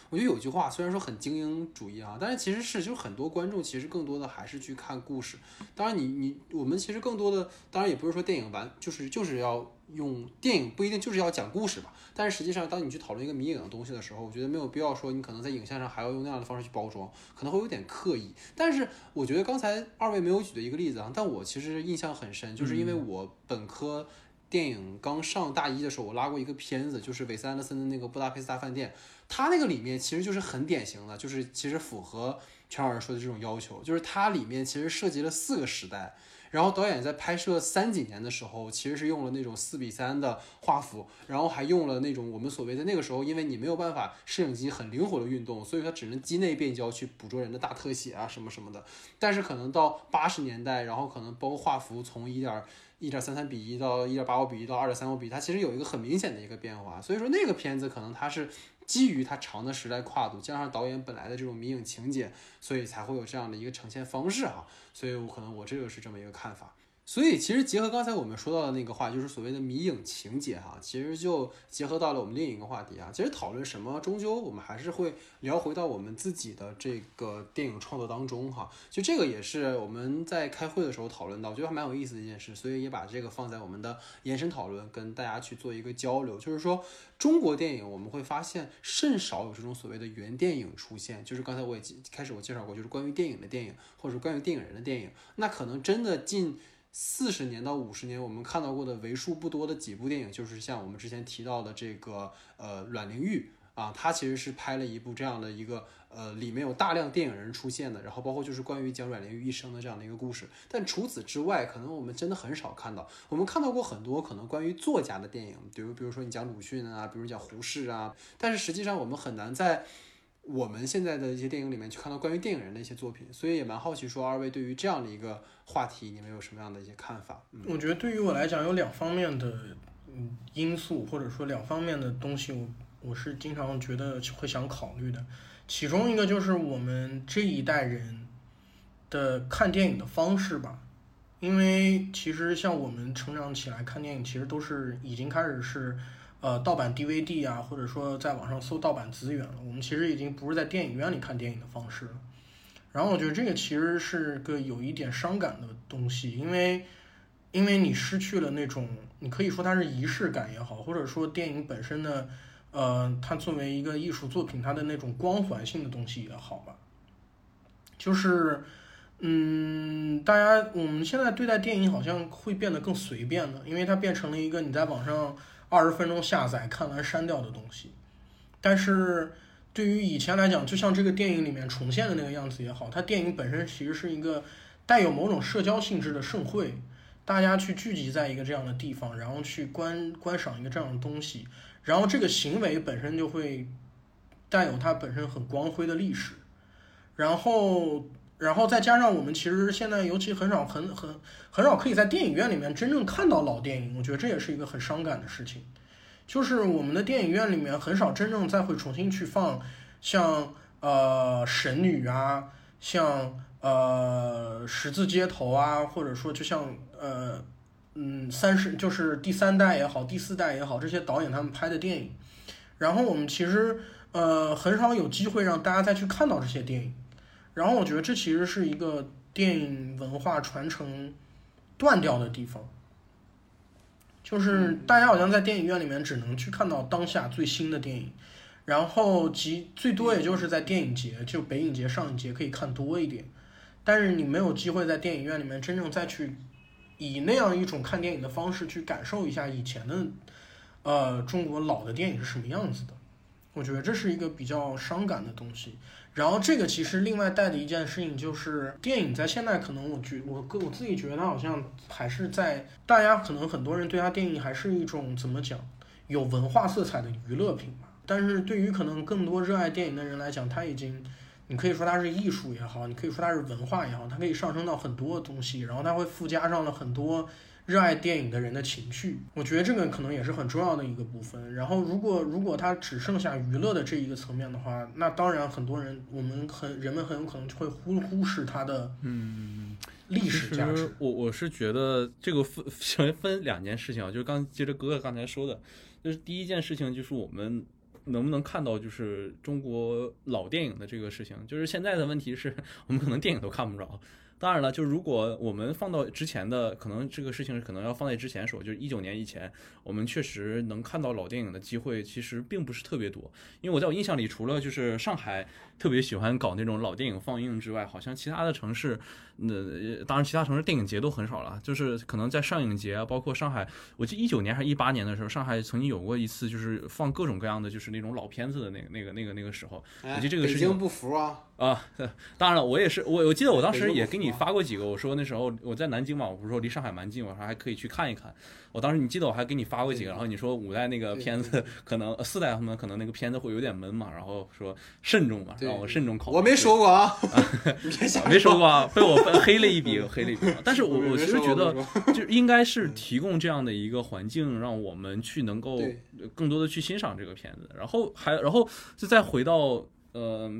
我觉得有句话虽然说很精英主义啊，但是其实是就是很多观众其实更多的还是去看故事。当然，你你我们其实更多的，当然也不是说电影完就是就是要用电影不一定就是要讲故事吧。但是实际上，当你去讨论一个迷影的东西的时候，我觉得没有必要说你可能在影像上还要用那样的方式去包装，可能会有点刻意。但是我觉得刚才二位没有举的一个例子啊，但我其实印象很深，就是因为我本科。电影刚上大一的时候，我拉过一个片子，就是韦斯安德森的那个《布达佩斯大饭店》，它那个里面其实就是很典型的，就是其实符合全老师说的这种要求，就是它里面其实涉及了四个时代，然后导演在拍摄三几年的时候，其实是用了那种四比三的画幅，然后还用了那种我们所谓的那个时候，因为你没有办法摄影机很灵活的运动，所以它只能机内变焦去捕捉人的大特写啊什么什么的，但是可能到八十年代，然后可能包括画幅从一点。一点三三比一到一点八五比一到二点三五比一，它其实有一个很明显的一个变化。所以说那个片子可能它是基于它长的时代跨度，加上导演本来的这种迷影情节，所以才会有这样的一个呈现方式哈。所以我可能我这个是这么一个看法。所以其实结合刚才我们说到的那个话，就是所谓的迷影情节哈，其实就结合到了我们另一个话题啊。其实讨论什么，终究我们还是会聊回到我们自己的这个电影创作当中哈。就这个也是我们在开会的时候讨论到，我觉得还蛮有意思的一件事，所以也把这个放在我们的延伸讨论，跟大家去做一个交流。就是说，中国电影我们会发现甚少有这种所谓的原电影出现，就是刚才我也开始我介绍过，就是关于电影的电影，或者是关于电影人的电影，那可能真的近。四十年到五十年，我们看到过的为数不多的几部电影，就是像我们之前提到的这个呃《阮玲玉》啊，他其实是拍了一部这样的一个呃，里面有大量电影人出现的，然后包括就是关于讲阮玲玉一生的这样的一个故事。但除此之外，可能我们真的很少看到，我们看到过很多可能关于作家的电影，比如比如说你讲鲁迅啊，比如讲胡适啊，但是实际上我们很难在我们现在的一些电影里面去看到关于电影人的一些作品，所以也蛮好奇说二位对于这样的一个话题，你们有什么样的一些看法？嗯，我觉得对于我来讲有两方面的嗯因素，或者说两方面的东西，我我是经常觉得会想考虑的。其中一个就是我们这一代人的看电影的方式吧，因为其实像我们成长起来看电影，其实都是已经开始是呃盗版 DVD 啊，或者说在网上搜盗版资源了。我们其实已经不是在电影院里看电影的方式了。然后我觉得这个其实是个有一点伤感的东西，因为因为你失去了那种，你可以说它是仪式感也好，或者说电影本身的。呃，它作为一个艺术作品，它的那种光环性的东西也好吧，就是，嗯，大家我们现在对待电影好像会变得更随便了，因为它变成了一个你在网上二十分钟下载看完删掉的东西。但是对于以前来讲，就像这个电影里面重现的那个样子也好，它电影本身其实是一个带有某种社交性质的盛会，大家去聚集在一个这样的地方，然后去观观赏一个这样的东西。然后这个行为本身就会带有它本身很光辉的历史，然后，然后再加上我们其实现在尤其很少很很很少可以在电影院里面真正看到老电影，我觉得这也是一个很伤感的事情，就是我们的电影院里面很少真正再会重新去放像呃神女啊，像呃十字街头啊，或者说就像呃。嗯，三十就是第三代也好，第四代也好，这些导演他们拍的电影，然后我们其实呃很少有机会让大家再去看到这些电影，然后我觉得这其实是一个电影文化传承断掉的地方，就是大家好像在电影院里面只能去看到当下最新的电影，然后及最多也就是在电影节，就北影节、上影节可以看多一点，但是你没有机会在电影院里面真正再去。以那样一种看电影的方式去感受一下以前的，呃，中国老的电影是什么样子的，我觉得这是一个比较伤感的东西。然后这个其实另外带的一件事情就是，电影在现在可能我觉我个我自己觉得好像还是在大家可能很多人对它电影还是一种怎么讲有文化色彩的娱乐品吧。但是对于可能更多热爱电影的人来讲，他已经。你可以说它是艺术也好，你可以说它是文化也好，它可以上升到很多东西，然后它会附加上了很多热爱电影的人的情绪。我觉得这个可能也是很重要的一个部分。然后，如果如果它只剩下娱乐的这一个层面的话，那当然很多人我们很人们很有可能就会忽忽视它的嗯历史价值。我我是觉得这个分 分分两件事情啊，就是刚接着哥哥刚才说的，就是第一件事情就是我们。能不能看到就是中国老电影的这个事情？就是现在的问题是 我们可能电影都看不着。当然了，就如果我们放到之前的，可能这个事情可能要放在之前说，就是一九年以前，我们确实能看到老电影的机会其实并不是特别多。因为我在我印象里，除了就是上海特别喜欢搞那种老电影放映之外，好像其他的城市。那当然，其他城市电影节都很少了。就是可能在上影节啊，包括上海，我记得一九年还是一八年的时候，上海曾经有过一次，就是放各种各样的就是那种老片子的那个那个那个那个时候。我记得这个事情。北京不服啊！啊，当然了，我也是，我我记得我当时也给你发过几个，我说那时候我在南京嘛，我不是说离上海蛮近，我说还可以去看一看。我当时你记得我还给你发过几个，然后你说五代那个片子可能四代他们可能那个片子会有点闷嘛，然后说慎重嘛，让我慎重考虑。我没说过啊，没说过啊，被我黑了一笔，黑了一笔。但是我我其实觉得 就应该是提供这样的一个环境，让我们去能够更多的去欣赏这个片子，然后还然后就再回到呃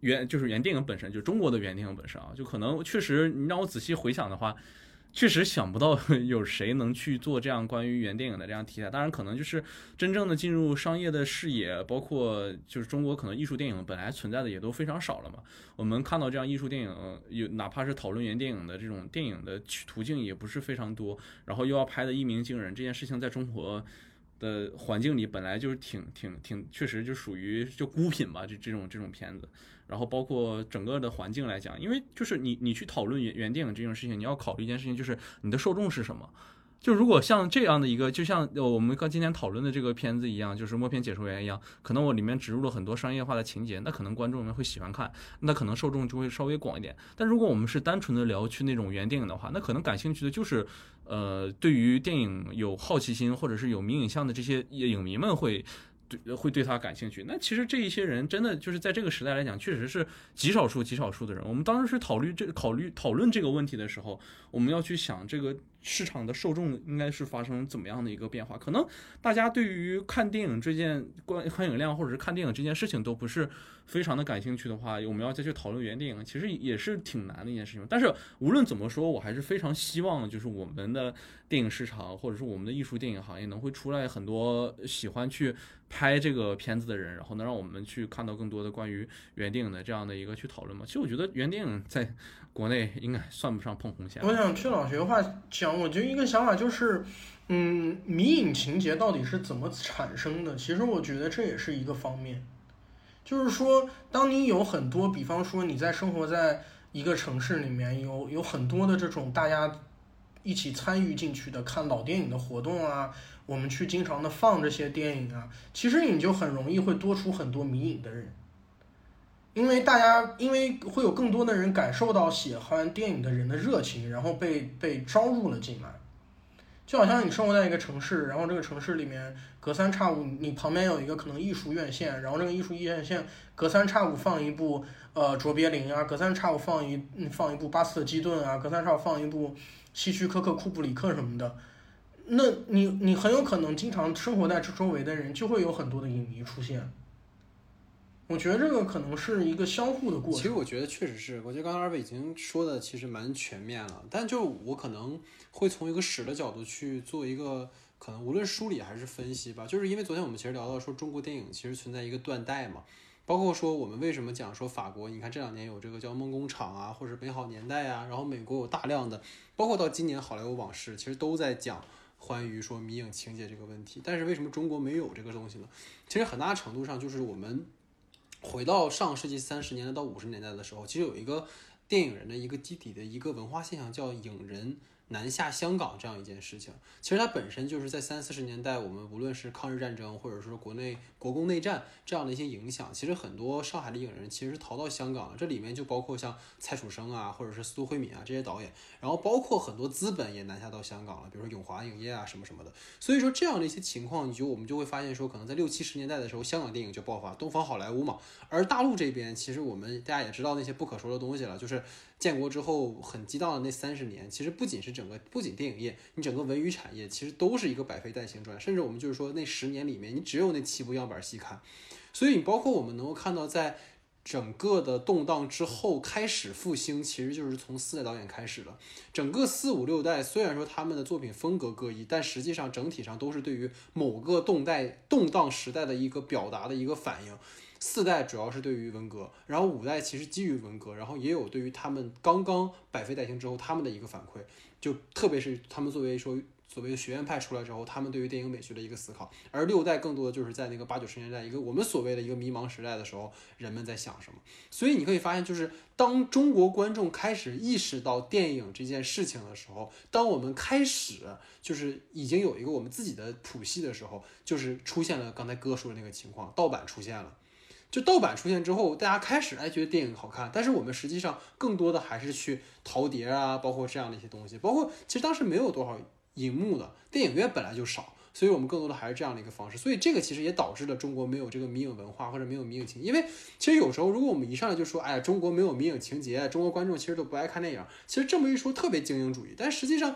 原就是原电影本身，就中国的原电影本身啊，就可能确实你让我仔细回想的话。确实想不到 有谁能去做这样关于原电影的这样题材，当然可能就是真正的进入商业的视野，包括就是中国可能艺术电影本来存在的也都非常少了嘛。我们看到这样艺术电影有哪怕是讨论原电影的这种电影的途径也不是非常多，然后又要拍的一鸣惊人，这件事情在中国的环境里本来就是挺挺挺确实就属于就孤品吧，这这种这种片子。然后包括整个的环境来讲，因为就是你你去讨论原原电影这种事情，你要考虑一件事情，就是你的受众是什么。就如果像这样的一个，就像我们刚今天讨论的这个片子一样，就是默片解说员一样，可能我里面植入了很多商业化的情节，那可能观众们会喜欢看，那可能受众就会稍微广一点。但如果我们是单纯的聊去那种原电影的话，那可能感兴趣的就是，呃，对于电影有好奇心或者是有迷影像的这些影迷们会。对，会对他感兴趣。那其实这一些人真的就是在这个时代来讲，确实是极少数、极少数的人。我们当时是考虑这、考虑讨论这个问题的时候，我们要去想这个市场的受众应该是发生怎么样的一个变化。可能大家对于看电影这件观观影量，或者是看电影这件事情都不是非常的感兴趣的话，我们要再去讨论原电影，其实也是挺难的一件事情。但是无论怎么说，我还是非常希望，就是我们的电影市场，或者是我们的艺术电影行业，能会出来很多喜欢去。拍这个片子的人，然后能让我们去看到更多的关于原电影的这样的一个去讨论嘛？其实我觉得原电影在国内应该算不上碰红线。我想去老学话讲，我觉得一个想法就是，嗯，迷影情节到底是怎么产生的？其实我觉得这也是一个方面，就是说，当你有很多，比方说你在生活在一个城市里面，有有很多的这种大家一起参与进去的看老电影的活动啊。我们去经常的放这些电影啊，其实你就很容易会多出很多迷影的人，因为大家因为会有更多的人感受到喜欢电影的人的热情，然后被被招入了进来，就好像你生活在一个城市，然后这个城市里面隔三差五你旁边有一个可能艺术院线，然后这个艺术院线隔三差五放一部呃卓别林啊，隔三差五放一放一部巴斯特基顿啊，隔三差五放一部希区柯克库布里克什么的。那你你很有可能经常生活在这周围的人就会有很多的影迷出现，我觉得这个可能是一个相互的过程。其实我觉得确实是，我觉得刚才二位已经说的其实蛮全面了，但就我可能会从一个史的角度去做一个可能无论梳理还是分析吧，就是因为昨天我们其实聊到说中国电影其实存在一个断代嘛，包括说我们为什么讲说法国，你看这两年有这个叫梦工厂啊，或者美好年代啊，然后美国有大量的，包括到今年好莱坞往事，其实都在讲。关于说迷影情节这个问题，但是为什么中国没有这个东西呢？其实很大程度上就是我们回到上世纪三十年代到五十年代的时候，其实有一个电影人的一个基底的一个文化现象，叫影人。南下香港这样一件事情，其实它本身就是在三四十年代，我们无论是抗日战争，或者说国内国共内战这样的一些影响，其实很多上海的影人其实是逃到香港了。这里面就包括像蔡楚生啊，或者是苏慧敏啊这些导演，然后包括很多资本也南下到香港了，比如说永华影业啊什么什么的。所以说这样的一些情况，你就我们就会发现说，可能在六七十年代的时候，香港电影就爆发，东方好莱坞嘛。而大陆这边，其实我们大家也知道那些不可说的东西了，就是。建国之后很激荡的那三十年，其实不仅是整个，不仅电影业，你整个文娱产业其实都是一个百废待兴状态。甚至我们就是说，那十年里面，你只有那七部样板戏看。所以你包括我们能够看到，在整个的动荡之后开始复兴，其实就是从四代导演开始了。整个四五六代虽然说他们的作品风格各异，但实际上整体上都是对于某个动代动荡时代的一个表达的一个反应。四代主要是对于文革，然后五代其实基于文革，然后也有对于他们刚刚百废待兴之后他们的一个反馈，就特别是他们作为说所谓的学院派出来之后，他们对于电影美学的一个思考。而六代更多的就是在那个八九十年代一个我们所谓的一个迷茫时代的时候，人们在想什么。所以你可以发现，就是当中国观众开始意识到电影这件事情的时候，当我们开始就是已经有一个我们自己的谱系的时候，就是出现了刚才哥说的那个情况，盗版出现了。就盗版出现之后，大家开始哎觉得电影好看，但是我们实际上更多的还是去淘碟啊，包括这样的一些东西，包括其实当时没有多少银幕的电影院本来就少，所以我们更多的还是这样的一个方式，所以这个其实也导致了中国没有这个迷影文化或者没有迷影情，因为其实有时候如果我们一上来就说哎呀中国没有迷影情节，中国观众其实都不爱看电影，其实这么一说特别精英主义，但实际上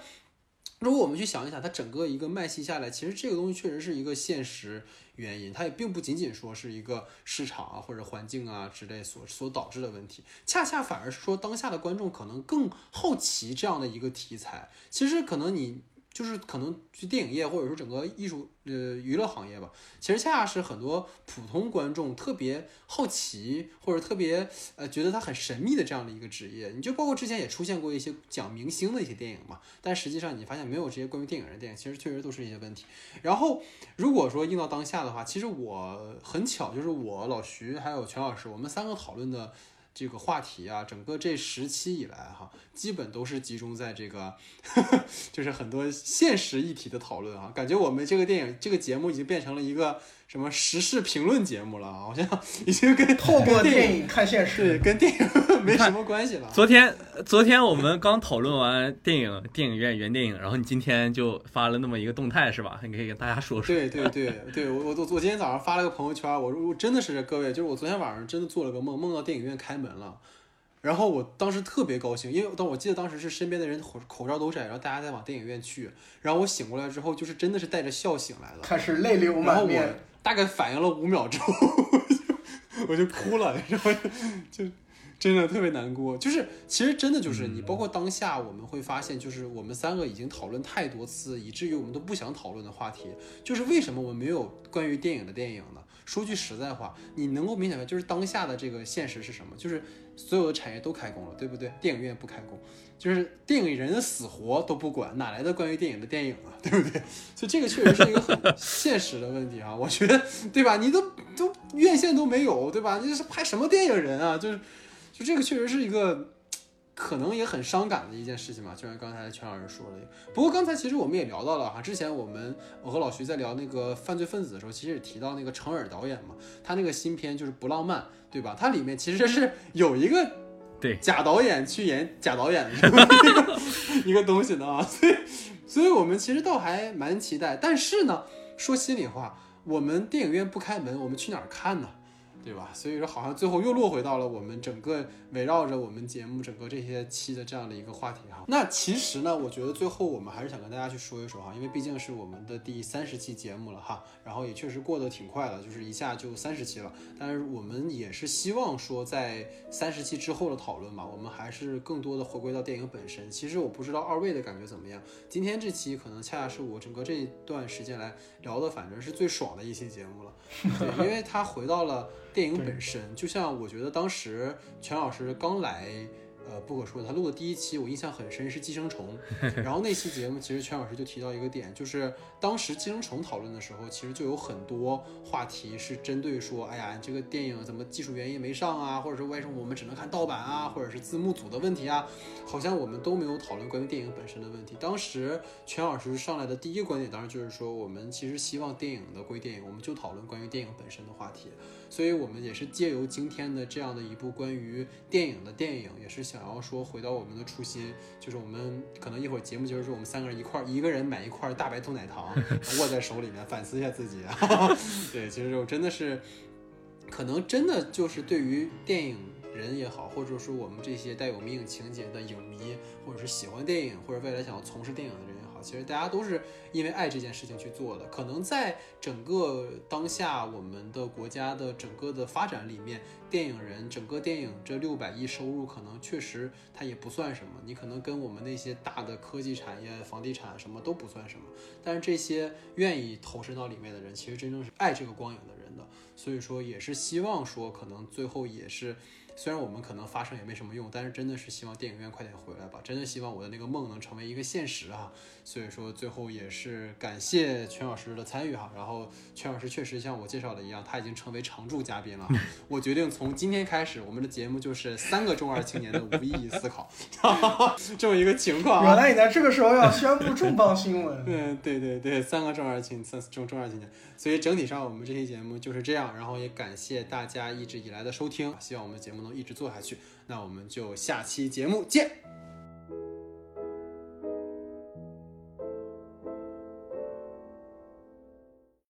如果我们去想一想，它整个一个脉系下来，其实这个东西确实是一个现实。原因，它也并不仅仅说是一个市场啊或者环境啊之类所所导致的问题，恰恰反而是说当下的观众可能更好奇这样的一个题材。其实可能你。就是可能去电影业或者说整个艺术呃娱乐行业吧，其实恰恰是很多普通观众特别好奇或者特别呃觉得它很神秘的这样的一个职业。你就包括之前也出现过一些讲明星的一些电影嘛，但实际上你发现没有这些关于电影的电影，其实确实都是一些问题。然后如果说硬到当下的话，其实我很巧，就是我老徐还有全老师，我们三个讨论的。这个话题啊，整个这时期以来哈，基本都是集中在这个，就是很多现实议题的讨论啊。感觉我们这个电影这个节目已经变成了一个什么时事评论节目了啊，好像已经跟 透过电电影看现对实，跟电影没什么关系了。昨天昨天我们刚讨论完电影电影院原电影，然后你今天就发了那么一个动态是吧？你可以给大家说说。对对对对，我我我我今天早上发了个朋友圈，我说我真的是各位，就是我昨天晚上真的做了个梦，梦到电影院开门了，然后我当时特别高兴，因为当我记得当时是身边的人口口罩都摘，然后大家在往电影院去，然后我醒过来之后，就是真的是带着笑醒来的，开始泪流然后我满面。大概反应了五秒之后，我就哭了，然后就真的特别难过。就是其实真的就是你，包括当下我们会发现，就是我们三个已经讨论太多次，以至于我们都不想讨论的话题，就是为什么我们没有关于电影的电影呢？说句实在话，你能够明显的就是当下的这个现实是什么？就是所有的产业都开工了，对不对？电影院不开工，就是电影人的死活都不管，哪来的关于电影的电影啊？对不对？所以这个确实是一个很 现实的问题啊，我觉得，对吧？你都都院线都没有，对吧？你是拍什么电影人啊？就是，就这个确实是一个可能也很伤感的一件事情嘛。就像刚才全老师说的，不过刚才其实我们也聊到了哈，之前我们我和老徐在聊那个犯罪分子的时候，其实也提到那个程耳导演嘛，他那个新片就是不浪漫，对吧？它里面其实是有一个对假导演去演假导演的一个 一个东西的啊，所以所以我们其实倒还蛮期待。但是呢，说心里话，我们电影院不开门，我们去哪儿看呢？对吧？所以说，好像最后又落回到了我们整个围绕着我们节目整个这些期的这样的一个话题哈。那其实呢，我觉得最后我们还是想跟大家去说一说哈，因为毕竟是我们的第三十期节目了哈，然后也确实过得挺快的，就是一下就三十期了。但是我们也是希望说，在三十期之后的讨论嘛，我们还是更多的回归到电影本身。其实我不知道二位的感觉怎么样，今天这期可能恰恰是我整个这一段时间来聊的，反正是最爽的一期节目了。对，因为他回到了电影本身，就像我觉得当时全老师刚来。呃，不可说，他录的第一期我印象很深是《寄生虫》，然后那期节目其实全老师就提到一个点，就是当时《寄生虫》讨论的时候，其实就有很多话题是针对说，哎呀，这个电影怎么技术原因没上啊，或者说为什么我们只能看盗版啊，或者是字幕组的问题啊，好像我们都没有讨论关于电影本身的问题。当时全老师上来的第一个观点，当然就是说，我们其实希望电影的归电影，我们就讨论关于电影本身的话题。所以我们也是借由今天的这样的一部关于电影的电影，也是想要说回到我们的初心，就是我们可能一会儿节目结束我们三个人一块儿，一个人买一块大白兔奶糖，握在手里面，反思一下自己。对，其实我真的是，可能真的就是对于电影人也好，或者说我们这些带有迷影情节的影迷，或者是喜欢电影，或者未来想要从事电影的人其实大家都是因为爱这件事情去做的。可能在整个当下我们的国家的整个的发展里面，电影人整个电影这六百亿收入，可能确实它也不算什么。你可能跟我们那些大的科技产业、房地产什么都不算什么。但是这些愿意投身到里面的人，其实真正是爱这个光影的人的。所以说，也是希望说，可能最后也是。虽然我们可能发声也没什么用，但是真的是希望电影院快点回来吧！真的希望我的那个梦能成为一个现实啊！所以说最后也是感谢全老师的参与哈。然后全老师确实像我介绍的一样，他已经成为常驻嘉宾了。我决定从今天开始，我们的节目就是三个中二青年的无意义思考，这么一个情况啊。原来你在这个时候要宣布重磅新闻。嗯，对对对，三个中二青，三中中二青年。所以整体上我们这期节目就是这样，然后也感谢大家一直以来的收听，希望我们的节目一直做下去。那我们就下期节目见。